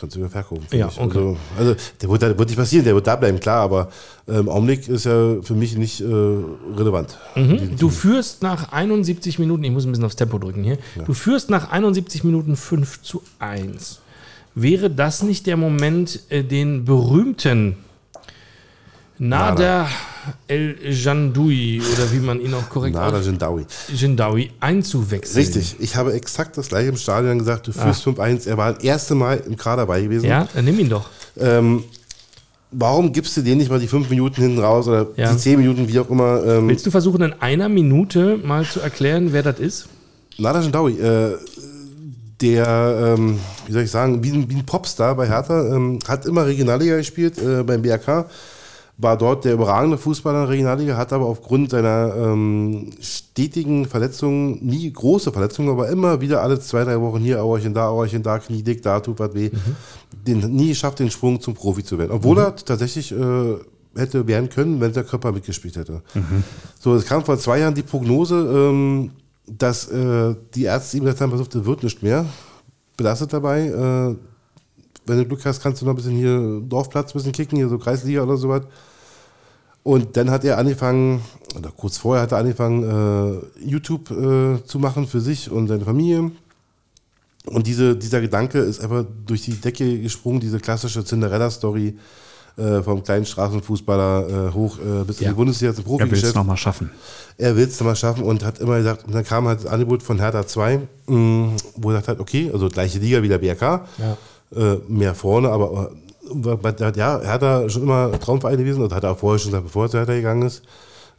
Kannst du wieder verkaufen. Ja, ich. okay. Also, also der wird, wird nicht passieren, der wird da bleiben, klar, aber äh, im Augenblick ist er für mich nicht äh, relevant. Mhm. Du führst nach 71 Minuten, ich muss ein bisschen aufs Tempo drücken hier, du führst nach 71 Minuten 5 zu 1. Wäre das nicht der Moment, äh, den berühmten Nader El Jandoui oder wie man ihn auch korrekt Nada ausspricht, Jindawi. Jindawi einzuwechseln? Richtig, ich habe exakt das gleiche im Stadion gesagt, du führst 5-1, er war das erste Mal im Kader dabei gewesen. Ah. Ja, dann nimm ihn doch. Ähm, warum gibst du den nicht mal die fünf Minuten hinten raus oder Ja. die zehn Minuten, wie auch immer? Ähm, Willst du versuchen, in einer Minute mal zu erklären, wer das ist? Nada Jindawi, äh, der, ähm, wie soll ich sagen, wie ein, wie ein Popstar bei Hertha, ähm, hat immer Regionalliga gespielt äh, beim BRK, war dort der überragende Fußballer in der Regionalliga, hat aber aufgrund seiner ähm, stetigen Verletzungen, nie große Verletzungen, aber immer wieder alle zwei, drei Wochen hier Auerchen, da Auerchen, da Knie dick, da tut was weh, den, nie geschafft, den Sprung zum Profi zu werden. Obwohl er tatsächlich äh, hätte werden können, wenn der Körper mitgespielt hätte. So, es kam vor zwei Jahren die Prognose, ähm, dass äh, die Ärzte ihm gesagt haben, pass auf, wird nicht mehr. Belastet dabei. Äh, wenn du Glück hast, kannst du noch ein bisschen hier Dorfplatz ein bisschen kicken, hier so Kreisliga oder sowas. Und dann hat er angefangen, oder kurz vorher hat er angefangen, äh, YouTube äh, zu machen für sich und seine Familie. Und diese, dieser Gedanke ist einfach durch die Decke gesprungen, diese klassische Cinderella-Story äh, vom kleinen Straßenfußballer äh, hoch äh, bis Ja. in die Bundesliga zum Er will es nochmal schaffen. er will es nochmal schaffen und hat immer gesagt, und dann kam halt das Angebot von Hertha 2, mh, wo er gesagt hat, okay, also gleiche Liga wie der BRK, Ja. Äh, mehr vorne, aber äh, ja, Hertha schon immer Traumverein gewesen und hat er auch vorher schon gesagt, bevor er zu Hertha gegangen ist,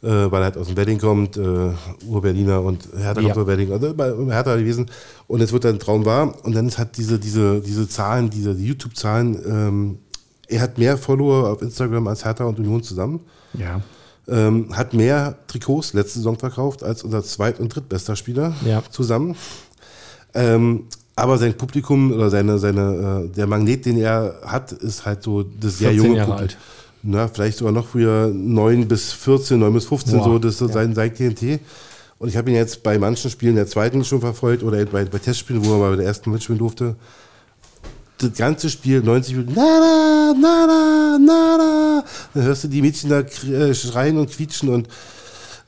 äh, weil er halt aus dem Wedding kommt, äh, Ur-Berliner und Hertha Ja. kommt aus Wedding, also bei Hertha gewesen und jetzt wird er ein Traum wahr und dann ist halt diese, diese, diese Zahlen, diese die YouTube-Zahlen, ähm, er hat mehr Follower auf Instagram als Hertha und Union zusammen Ja. ähm, hat mehr Trikots letzte Saison verkauft als unser zweit- und drittbester Spieler Ja. zusammen. Ähm, aber sein Publikum oder seine, seine, äh, der Magnet, den er hat, ist halt so das sehr 14 junge Jahre Publikum. alt. Na, vielleicht sogar noch früher 9 bis 14, 9 bis 15, Boah, so, das ist so ja. sein, sein TNT. Und ich habe ihn jetzt bei manchen Spielen der zweiten schon verfolgt oder bei, bei Testspielen, wo er mal bei der ersten mitspielen durfte. Das ganze Spiel, 90 Minuten, nada, nada, nada. Dann hörst du die Mädchen da äh, schreien und quietschen und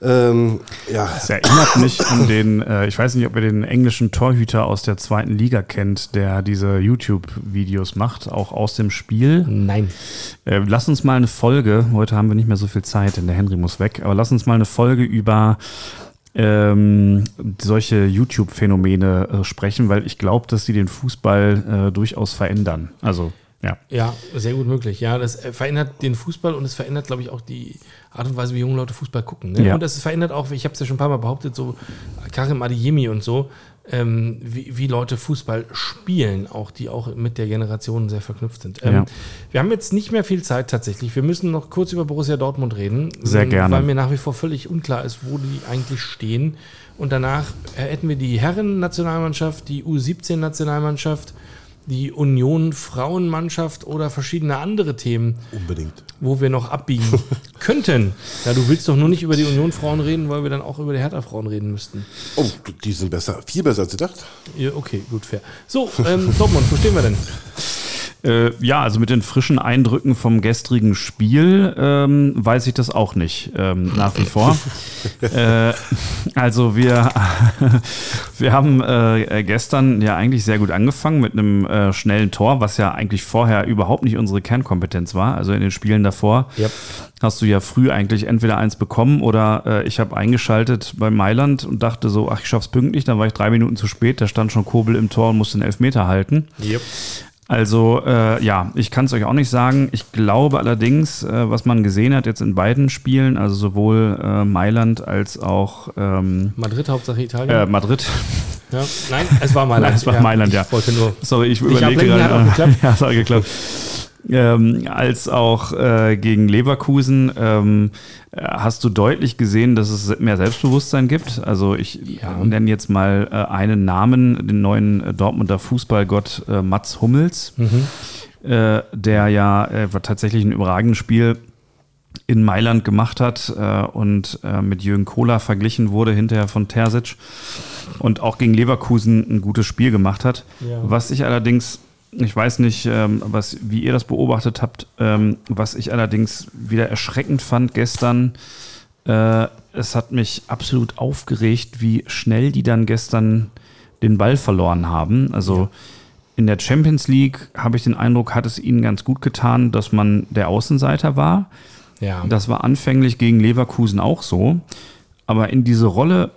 ähm, ja, Es erinnert mich an den, äh, ich weiß nicht, ob ihr den englischen Torhüter aus der zweiten Liga kennt, der diese YouTube-Videos macht, auch aus dem Spiel. Nein. Äh, lass uns mal eine Folge, heute haben wir nicht mehr so viel Zeit, denn der Henry muss weg, aber lass uns mal eine Folge über ähm, solche YouTube-Phänomene äh, sprechen, weil ich glaube, dass sie den Fußball äh, durchaus verändern. Also, ja. Ja, sehr gut möglich. Ja, das verändert den Fußball und es verändert, glaube ich, auch die Art und Weise, wie junge Leute Fußball gucken. Ne? Ja. Und es verändert auch, ich habe es ja schon ein paar Mal behauptet, so Karim Adeyemi und so, ähm, wie, wie Leute Fußball spielen, auch die auch mit der Generation sehr verknüpft sind. Ähm, Ja. Wir haben jetzt nicht mehr viel Zeit tatsächlich. Wir müssen noch kurz über Borussia Dortmund reden. Sehr ähm, gerne. Weil mir nach wie vor völlig unklar ist, wo die eigentlich stehen. Und danach äh, hätten wir die Herren-Nationalmannschaft, die U17-Nationalmannschaft, die Union-Frauenmannschaft oder verschiedene andere Themen, unbedingt. Wo wir noch abbiegen könnten. Ja, du willst doch nur nicht über die Union-Frauen reden, weil wir dann auch über die Hertha-Frauen reden müssten. Oh, die sind besser, viel besser als gedacht. Ja, okay, gut, fair. So, ähm, Dortmund, wo stehen wir denn? Äh, ja, also mit den frischen Eindrücken vom gestrigen Spiel ähm, weiß ich das auch nicht ähm, nach wie vor. äh, also wir, wir haben äh, gestern ja eigentlich sehr gut angefangen mit einem äh, schnellen Tor, was ja eigentlich vorher überhaupt nicht unsere Kernkompetenz war. Also in den Spielen davor Yep. hast du ja früh eigentlich entweder eins bekommen oder äh, ich habe eingeschaltet bei Mailand und dachte so, ach, ich schaff's pünktlich. Dann war ich drei Minuten zu spät, da stand schon Kobel im Tor und musste den Elfmeter halten. Yep. Also äh, ja, ich kann es euch auch nicht sagen. Ich glaube allerdings, äh, was man gesehen hat jetzt in beiden Spielen, also sowohl äh, Mailand als auch ähm, Madrid, Hauptsache Italien. äh, Madrid. ja. Nein, es war Mailand. Nein, es war Mailand, ja. Ich wollte nur. Sorry, ich Dich überlege gerade. hat auch geklappt. ja, es hat geklappt. Ähm, als auch äh, gegen Leverkusen ähm, äh, hast du deutlich gesehen, dass es mehr Selbstbewusstsein gibt. Also ich Ja. nenne jetzt mal äh, einen Namen, den neuen Dortmunder Fußballgott äh, Mats Hummels, äh, der ja äh, tatsächlich ein überragendes Spiel in Mailand gemacht hat äh, und äh, mit Jürgen Kohler verglichen wurde hinterher von Terzic und auch gegen Leverkusen ein gutes Spiel gemacht hat. Ja. Was ich allerdings, ich weiß nicht, ähm, was, wie ihr das beobachtet habt, ähm, was ich allerdings wieder erschreckend fand gestern, äh, es hat mich absolut aufgeregt, wie schnell die dann gestern den Ball verloren haben. Also in der Champions League habe ich den Eindruck, hat es ihnen ganz gut getan, dass man der Außenseiter war. Ja. Das war anfänglich gegen Leverkusen auch so. Aber in diese Rolle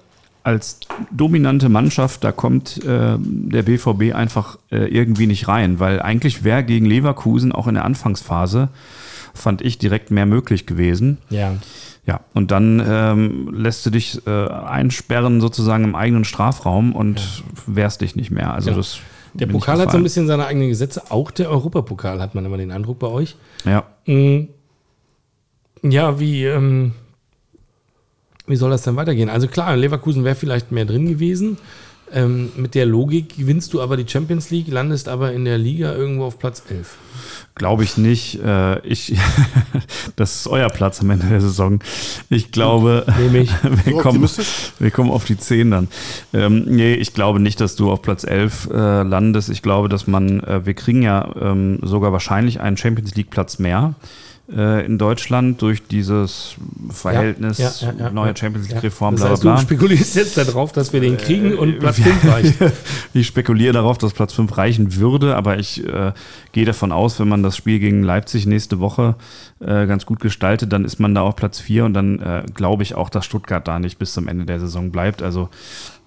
als dominante Mannschaft, da kommt äh, der BVB einfach äh, irgendwie nicht rein, weil eigentlich wäre gegen Leverkusen auch in der Anfangsphase, fand ich, direkt mehr möglich gewesen. ja. Ja, und dann ähm, lässt du dich äh, einsperren sozusagen im eigenen Strafraum und wehrst dich nicht mehr. Also Ja. das Der Pokal hat so ein bisschen seine eigenen Gesetze. Auch der Europapokal hat man immer den Eindruck bei euch. Ja, Mm. Ja, wie, ähm, wie soll das denn weitergehen? Also klar, Leverkusen wäre vielleicht mehr drin gewesen. Ähm, mit der Logik gewinnst du aber die Champions League, landest aber in der Liga irgendwo auf Platz 11. Glaube ich nicht. Äh, ich, das ist euer Platz am Ende der Saison. Ich glaube, wir, kommen, wir kommen auf die 10 dann. Ähm, nee, ich glaube nicht, dass du auf Platz 11 äh, landest. Ich glaube, dass man, äh, wir kriegen ja ähm, sogar wahrscheinlich einen Champions League Platz mehr äh, in Deutschland durch dieses Verhältnis Ja, ja, ja, ja. Champions League Ja. Reform, Das bla heißt, bla du bla. spekulierst jetzt darauf, dass wir den kriegen und Platz 5 reicht. Ich spekuliere darauf, dass Platz 5 reichen würde, aber ich äh, gehe davon aus, wenn man das Spiel gegen Leipzig nächste Woche äh, ganz gut gestaltet, dann ist man da auf Platz 4 und dann äh, glaube ich auch, dass Stuttgart da nicht bis zum Ende der Saison bleibt. Also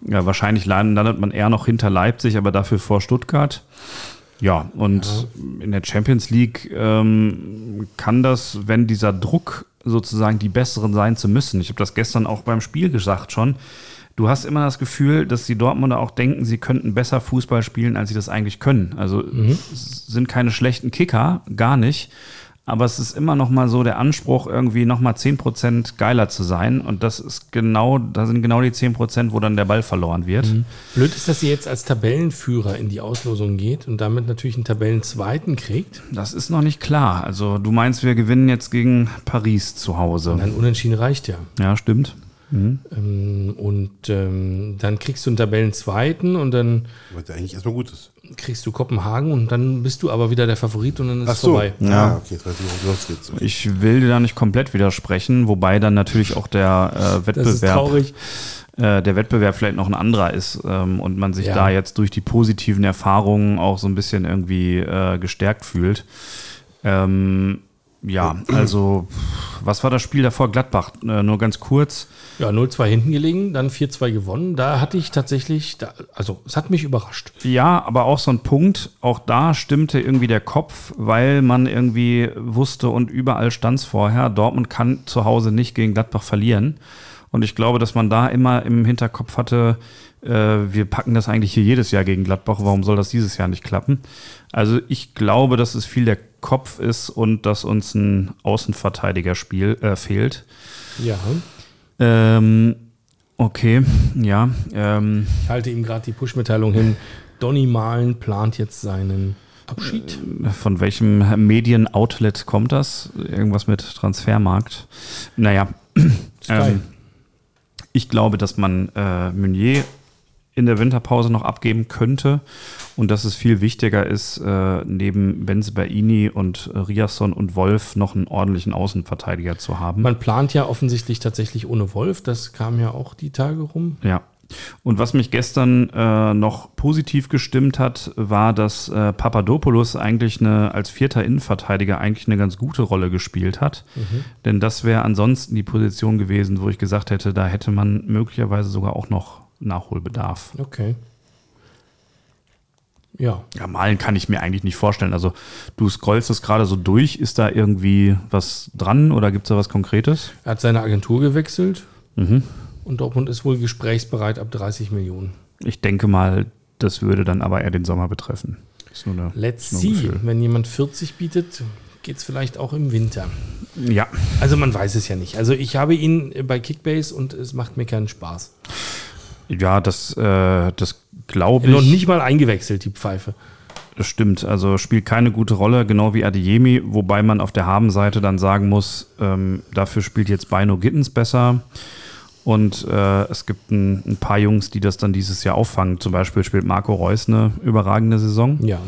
ja, wahrscheinlich land- landet man eher noch hinter Leipzig, aber dafür vor Stuttgart. Ja, und in der Champions League ähm, kann das, wenn dieser Druck sozusagen die Besseren sein zu müssen. Ich habe das gestern auch beim Spiel gesagt schon. Du hast immer das Gefühl, dass die Dortmunder auch denken, sie könnten besser Fußball spielen, als sie das eigentlich können. Also es sind keine schlechten Kicker, gar nicht. Aber es ist immer noch mal so der Anspruch, irgendwie noch mal 10% geiler zu sein. Und das ist genau, da sind genau die 10%, wo dann der Ball verloren wird. Blöd ist, dass sie jetzt als Tabellenführer in die Auslosung geht und damit natürlich einen Tabellenzweiten kriegt. Das ist noch nicht klar. Also du meinst, wir gewinnen jetzt gegen Paris zu Hause. Ein Unentschieden reicht ja. Ja, stimmt. Ähm, und ähm, dann kriegst du einen Tabellenzweiten und dann Was ja eigentlich erstmal gut ist. Kriegst du Kopenhagen und dann bist du aber wieder der Favorit und dann ist Ach es so. vorbei. Ja. Ja, okay, jetzt weiß ich, will dir da nicht komplett widersprechen, wobei dann natürlich auch der äh, Das ist Wettbewerb, äh, der Wettbewerb vielleicht noch ein anderer ist ähm, und man sich Ja. da jetzt durch die positiven Erfahrungen auch so ein bisschen irgendwie äh, gestärkt fühlt. Ähm, ja, also was war das Spiel davor? Gladbach, äh, nur ganz kurz. Ja, 0-2 hinten gelegen, dann 4-2 gewonnen. Da hatte ich tatsächlich, da, also es hat mich überrascht. Ja, aber auch so ein Punkt, auch da stimmte irgendwie der Kopf, weil man irgendwie wusste und überall stand es vorher, Dortmund kann zu Hause nicht gegen Gladbach verlieren. Und ich glaube, dass man da immer im Hinterkopf hatte, wir packen das eigentlich hier jedes Jahr gegen Gladbach, warum soll das dieses Jahr nicht klappen? Also ich glaube, dass es viel der Kopf ist und dass uns ein Außenverteidigerspiel äh, fehlt. Ja, Ähm, okay, ja. Ähm, ich halte ihm gerade die Push-Mitteilung hin. Donny Malen plant jetzt seinen Abschied. Von welchem Medien-Outlet kommt das? Irgendwas mit Transfermarkt. Naja, Sky. ähm, ich glaube, dass man äh, Meunier in der Winterpause noch abgeben könnte und dass es viel wichtiger ist, äh, neben Benzebaini und äh, Riasson und Wolf noch einen ordentlichen Außenverteidiger zu haben. Man plant ja offensichtlich tatsächlich ohne Wolf. Das kam ja auch die Tage rum. Ja. Und was mich gestern äh, noch positiv gestimmt hat, war, dass äh, Papadopoulos eigentlich eine, als vierter Innenverteidiger eigentlich eine ganz gute Rolle gespielt hat. Denn das wäre ansonsten die Position gewesen, wo ich gesagt hätte, da hätte man möglicherweise sogar auch noch Nachholbedarf. Okay. Ja, Ja, malen kann ich mir eigentlich nicht vorstellen. Also du scrollst es gerade so durch. Ist da irgendwie was dran oder gibt es da was Konkretes? er hat seine Agentur gewechselt Mhm. und Dortmund ist wohl gesprächsbereit ab 30 Millionen. Ich denke mal, das würde dann aber eher den Sommer betreffen. Ist nur eine, Let's nur see. Wenn jemand 40 bietet, geht es vielleicht auch im Winter. Ja, Also man weiß es ja nicht. Also ich habe ihn bei Kickbase und es macht mir keinen Spaß. Ja, das, äh, das glaube Noch ich. nicht mal eingewechselt, die Pfeife. Das stimmt. Also spielt keine gute Rolle, genau wie Adeyemi, wobei man auf der Habenseite dann sagen muss, ähm, dafür spielt jetzt Bino Gittens besser. Und äh, es gibt ein, ein paar Jungs, die das dann dieses Jahr auffangen. Zum Beispiel spielt Marco Reus eine überragende Saison. Ja.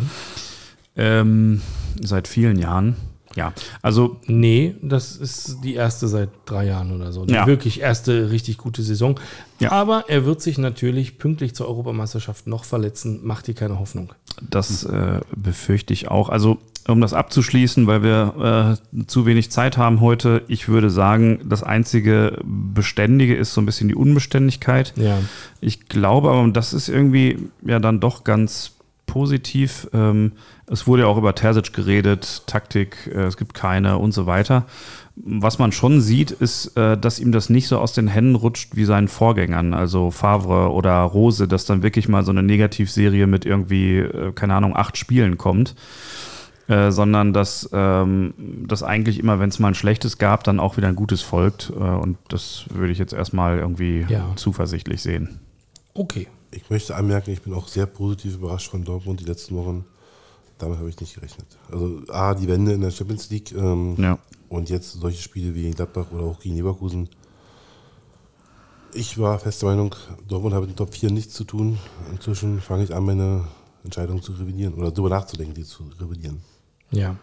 Ähm, seit vielen Jahren. Ja, also Nee, das ist die erste seit drei Jahren oder so. Die Ja. wirklich erste richtig gute Saison. Ja. Aber er wird sich natürlich pünktlich zur Europameisterschaft noch verletzen. Macht dir keine Hoffnung. Das äh, befürchte ich auch. Also, um das abzuschließen, weil wir äh, zu wenig Zeit haben heute, ich würde sagen, das einzige Beständige ist so ein bisschen die Unbeständigkeit. Ja. Ich glaube aber, und das ist irgendwie ja dann doch ganz positiv. Ähm, es wurde ja auch über Terzic geredet, Taktik, äh, es gibt keine und so weiter. Was man schon sieht, ist, äh, dass ihm das nicht so aus den Händen rutscht wie seinen Vorgängern, also Favre oder Rose, dass dann wirklich mal so eine Negativserie mit irgendwie, äh, keine Ahnung, acht Spielen kommt. äh, sondern dass, ähm, dass eigentlich immer, wenn es mal ein schlechtes gab, dann auch wieder ein gutes folgt. Äh, und das würde ich jetzt erstmal irgendwie Ja. zuversichtlich sehen. Okay. Ich möchte anmerken, ich bin auch sehr positiv überrascht von Dortmund die letzten Wochen. Damit habe ich nicht gerechnet. Also A, die Wende in der Champions League ähm, Ja. und jetzt solche Spiele wie gegen Gladbach oder auch gegen Leverkusen. Ich war fest der Meinung, Dortmund hat mit den Top 4 nichts zu tun. Inzwischen fange ich an, meine Entscheidung zu revidieren oder darüber nachzudenken, die zu revidieren. Ja.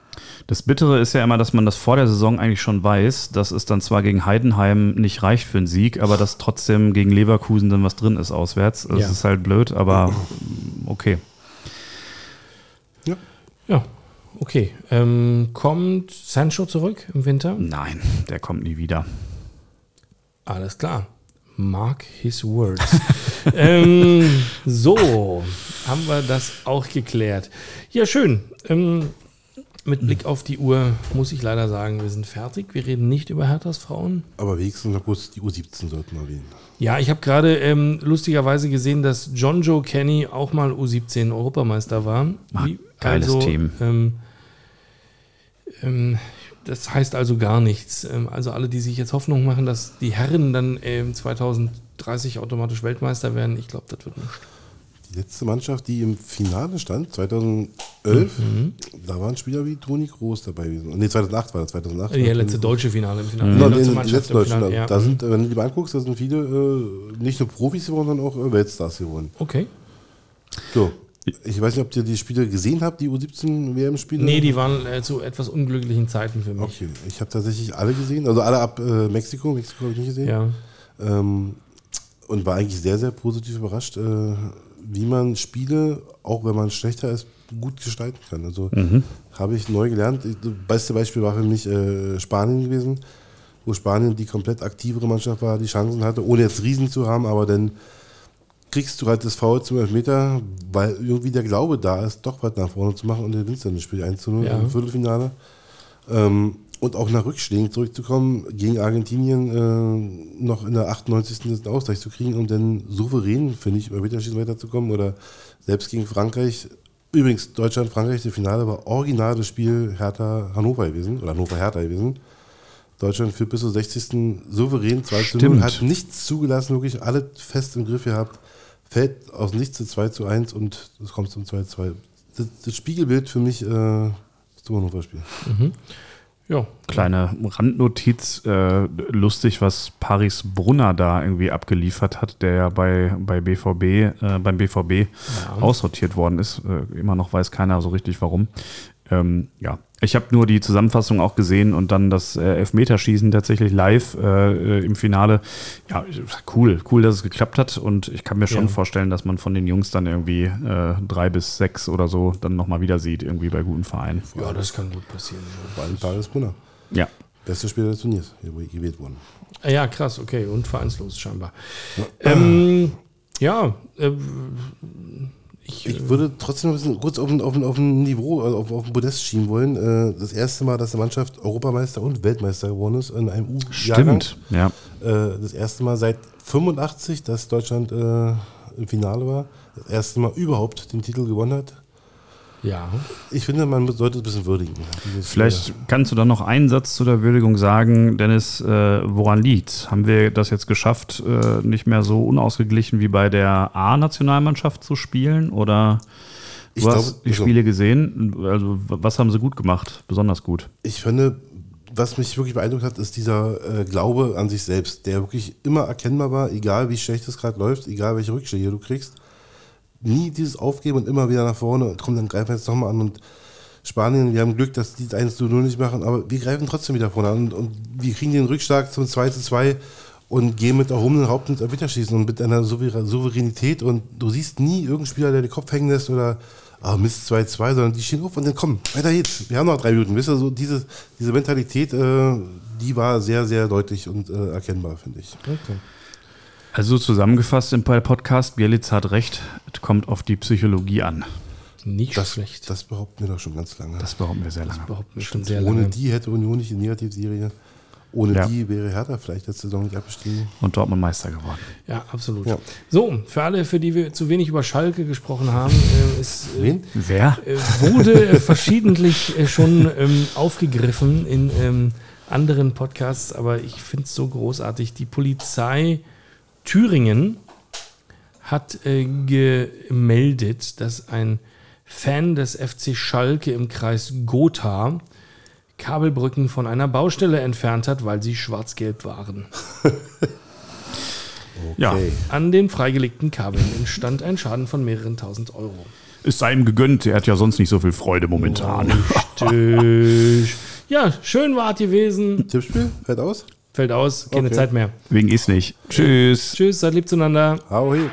Das Bittere ist ja immer, dass man das vor der Saison eigentlich schon weiß, dass es dann zwar gegen Heidenheim nicht reicht für einen Sieg, aber dass trotzdem gegen Leverkusen dann was drin ist auswärts. Das Ja. ist halt blöd, aber okay. Ja. Ja. Okay. Ähm, kommt Sancho zurück im Winter? Nein, der kommt nie wieder. Alles klar. Mark his words. ähm, so, haben wir das auch geklärt. Ja, schön. Ähm, mit Blick auf die Uhr muss ich leider sagen, wir sind fertig. Wir reden nicht über Herthas Frauen. Aber wenigstens noch kurz die U17 sollten wir erwähnen. Ja, ich habe gerade ähm, lustigerweise gesehen, dass John Joe Kenny auch mal U17 Europameister war. Ah, Wie- geiles Team. Ähm, ähm, das heißt also gar nichts. Ähm, also alle, die sich jetzt Hoffnung machen, dass die Herren dann ähm, 2030 automatisch Weltmeister werden, ich glaube, das wird nicht. Letzte Mannschaft, die im Finale stand, 2011, Mhm. da waren Spieler wie Toni Groß dabei gewesen. Nee, 2008 war das, 2008. Die war letzte deutsche Finale im Finale. Die Genau, letzte Mannschaft im Deutsche. Finale, Da, ja. da sind, wenn du die mal anguckst, da sind viele äh, nicht nur Profis geworden, sondern auch äh, Weltstars geworden. Okay. So. Ich weiß nicht, ob ihr die Spiele gesehen habt, die U17-WM-Spiele? Nee, die waren äh, zu etwas unglücklichen Zeiten für mich. Okay, ich habe tatsächlich alle gesehen, also alle ab äh, Mexiko. Mexiko habe ich nicht gesehen. Ja. Ähm, und war eigentlich sehr, sehr positiv überrascht, äh, wie man Spiele, auch wenn man schlechter ist, gut gestalten kann. Also habe ich neu gelernt. Das beste Beispiel war für mich äh, Spanien gewesen, wo Spanien die komplett aktivere Mannschaft war, die Chancen hatte, ohne jetzt Riesen zu haben, aber dann kriegst du halt das Foul zum Elfmeter, weil irgendwie der Glaube da ist, doch was nach vorne zu machen und dann gewinnst du das Spiel 1 zu 0 Ja. im Viertelfinale. Ähm, und auch nach Rückschlägen zurückzukommen, gegen Argentinien äh, noch in der 98. den Ausgleich zu kriegen und dann souverän, finde ich, über Meterschießen weiterzukommen oder selbst gegen Frankreich. Übrigens, Deutschland, Frankreich, das Finale war original das Spiel Hertha-Hannover gewesen oder Hannover-Hertha gewesen. Deutschland führt bis zur 60. souverän 2 zu 0, Stimmt. hat nichts zugelassen, wirklich alle fest im Griff gehabt, fällt aus nichts zu 2 zu 1 und es kommt zum 2 zu 2. Das, das Spiegelbild für mich äh, ist zum Hannover-Spiel. Ja. Kleine Randnotiz, äh, lustig, was Paris Brunner da irgendwie abgeliefert hat, der ja bei, bei BVB, äh, beim BVB aussortiert worden ist. Äh, immer noch weiß keiner so richtig warum. Ähm, ja, ich habe nur die Zusammenfassung auch gesehen und dann das äh, Elfmeterschießen tatsächlich live äh, äh, im Finale. Ja, cool, cool, dass es geklappt hat und ich kann mir schon Ja. vorstellen, dass man von den Jungs dann irgendwie äh, drei bis sechs oder so dann nochmal wieder sieht, irgendwie bei guten Vereinen. ja, das kann gut passieren. Vor allem Paris Brunner. Ja. Bester Spieler des Turniers, hier wo ich gewählt worden. Ja, krass, okay. Und vereinslos scheinbar. Ähm, ja, äh, ich, Ich würde trotzdem ein bisschen kurz auf ein, auf ein, auf ein Niveau, also auf, auf ein Podest schieben wollen. Äh, Das erste Mal, dass eine Mannschaft Europameister und Weltmeister geworden ist in einem U-Jahrgang. Stimmt, ja. Äh, Das erste Mal seit 85, dass Deutschland äh, im Finale war. Das erste Mal überhaupt den Titel gewonnen hat. Ja. Ich finde, man sollte es ein bisschen würdigen. Vielleicht kannst du dann noch einen Satz zu der Würdigung sagen, Dennis, äh, woran liegt? Haben wir das jetzt geschafft, äh, nicht mehr so unausgeglichen wie bei der A-Nationalmannschaft zu spielen? Oder du Ich hast glaube, die also- Spiele gesehen? Also, was haben sie gut gemacht? Besonders gut. ich finde, was mich wirklich beeindruckt hat, ist dieser äh, Glaube an sich selbst, der wirklich immer erkennbar war, egal wie schlecht es gerade läuft, egal welche Rückschläge du kriegst. Nie dieses Aufgeben und immer wieder nach vorne und komm, dann greifen wir jetzt nochmal an. Und Spanien, wir haben Glück, dass die 1 zu 0 nicht machen, aber wir greifen trotzdem wieder vorne an und, und wir kriegen den Rückschlag zum 2 zu 2 und gehen mit erhobenen Haupt ins Winterschießen und mit einer Souver- Souveränität und du siehst nie irgendeinen Spieler, der den Kopf hängen lässt oder ah, Mist 2-2, sondern die stehen auf und dann komm, weiter geht's. Wir haben noch drei Minuten. Wisst ihr, so diese, diese Mentalität, äh, die war sehr, sehr deutlich und äh, erkennbar, finde ich. Okay. Also zusammengefasst im Podcast, Bielitz hat recht, es kommt auf die Psychologie an. Nicht Das, schlecht. das behaupten wir doch schon ganz lange. Das behaupten wir sehr lange. behaupten wir schon sehr Ohne lange. die hätte Union nicht die Negativserie. Ohne Ja. die wäre Hertha vielleicht letzte Saison nicht abgestiegen. Und Dortmund Meister geworden. Ja, absolut. Ja. So, für alle, für die wir zu wenig über Schalke gesprochen haben, äh, es äh, Wen? Wer? äh, wurde äh, verschiedentlich äh, schon ähm, aufgegriffen in ähm, anderen Podcasts, aber ich finde es so großartig. Die Polizei Thüringen hat äh, gemeldet, dass ein Fan des FC Schalke im Kreis Gotha Kabelbrücken von einer Baustelle entfernt hat, weil sie schwarz-gelb waren. Ja, Okay. An den freigelegten Kabeln entstand ein Schaden von mehreren tausend Euro. ist sei ihm gegönnt. Er hat ja sonst nicht so viel Freude momentan. Richtig. Ja, schön wart gewesen. Tippspiel? Fällt aus? Fällt aus, keine Okay. Zeit mehr. Wegen ist nicht. Tschüss. Tschüss, seid lieb zueinander. Hau hin.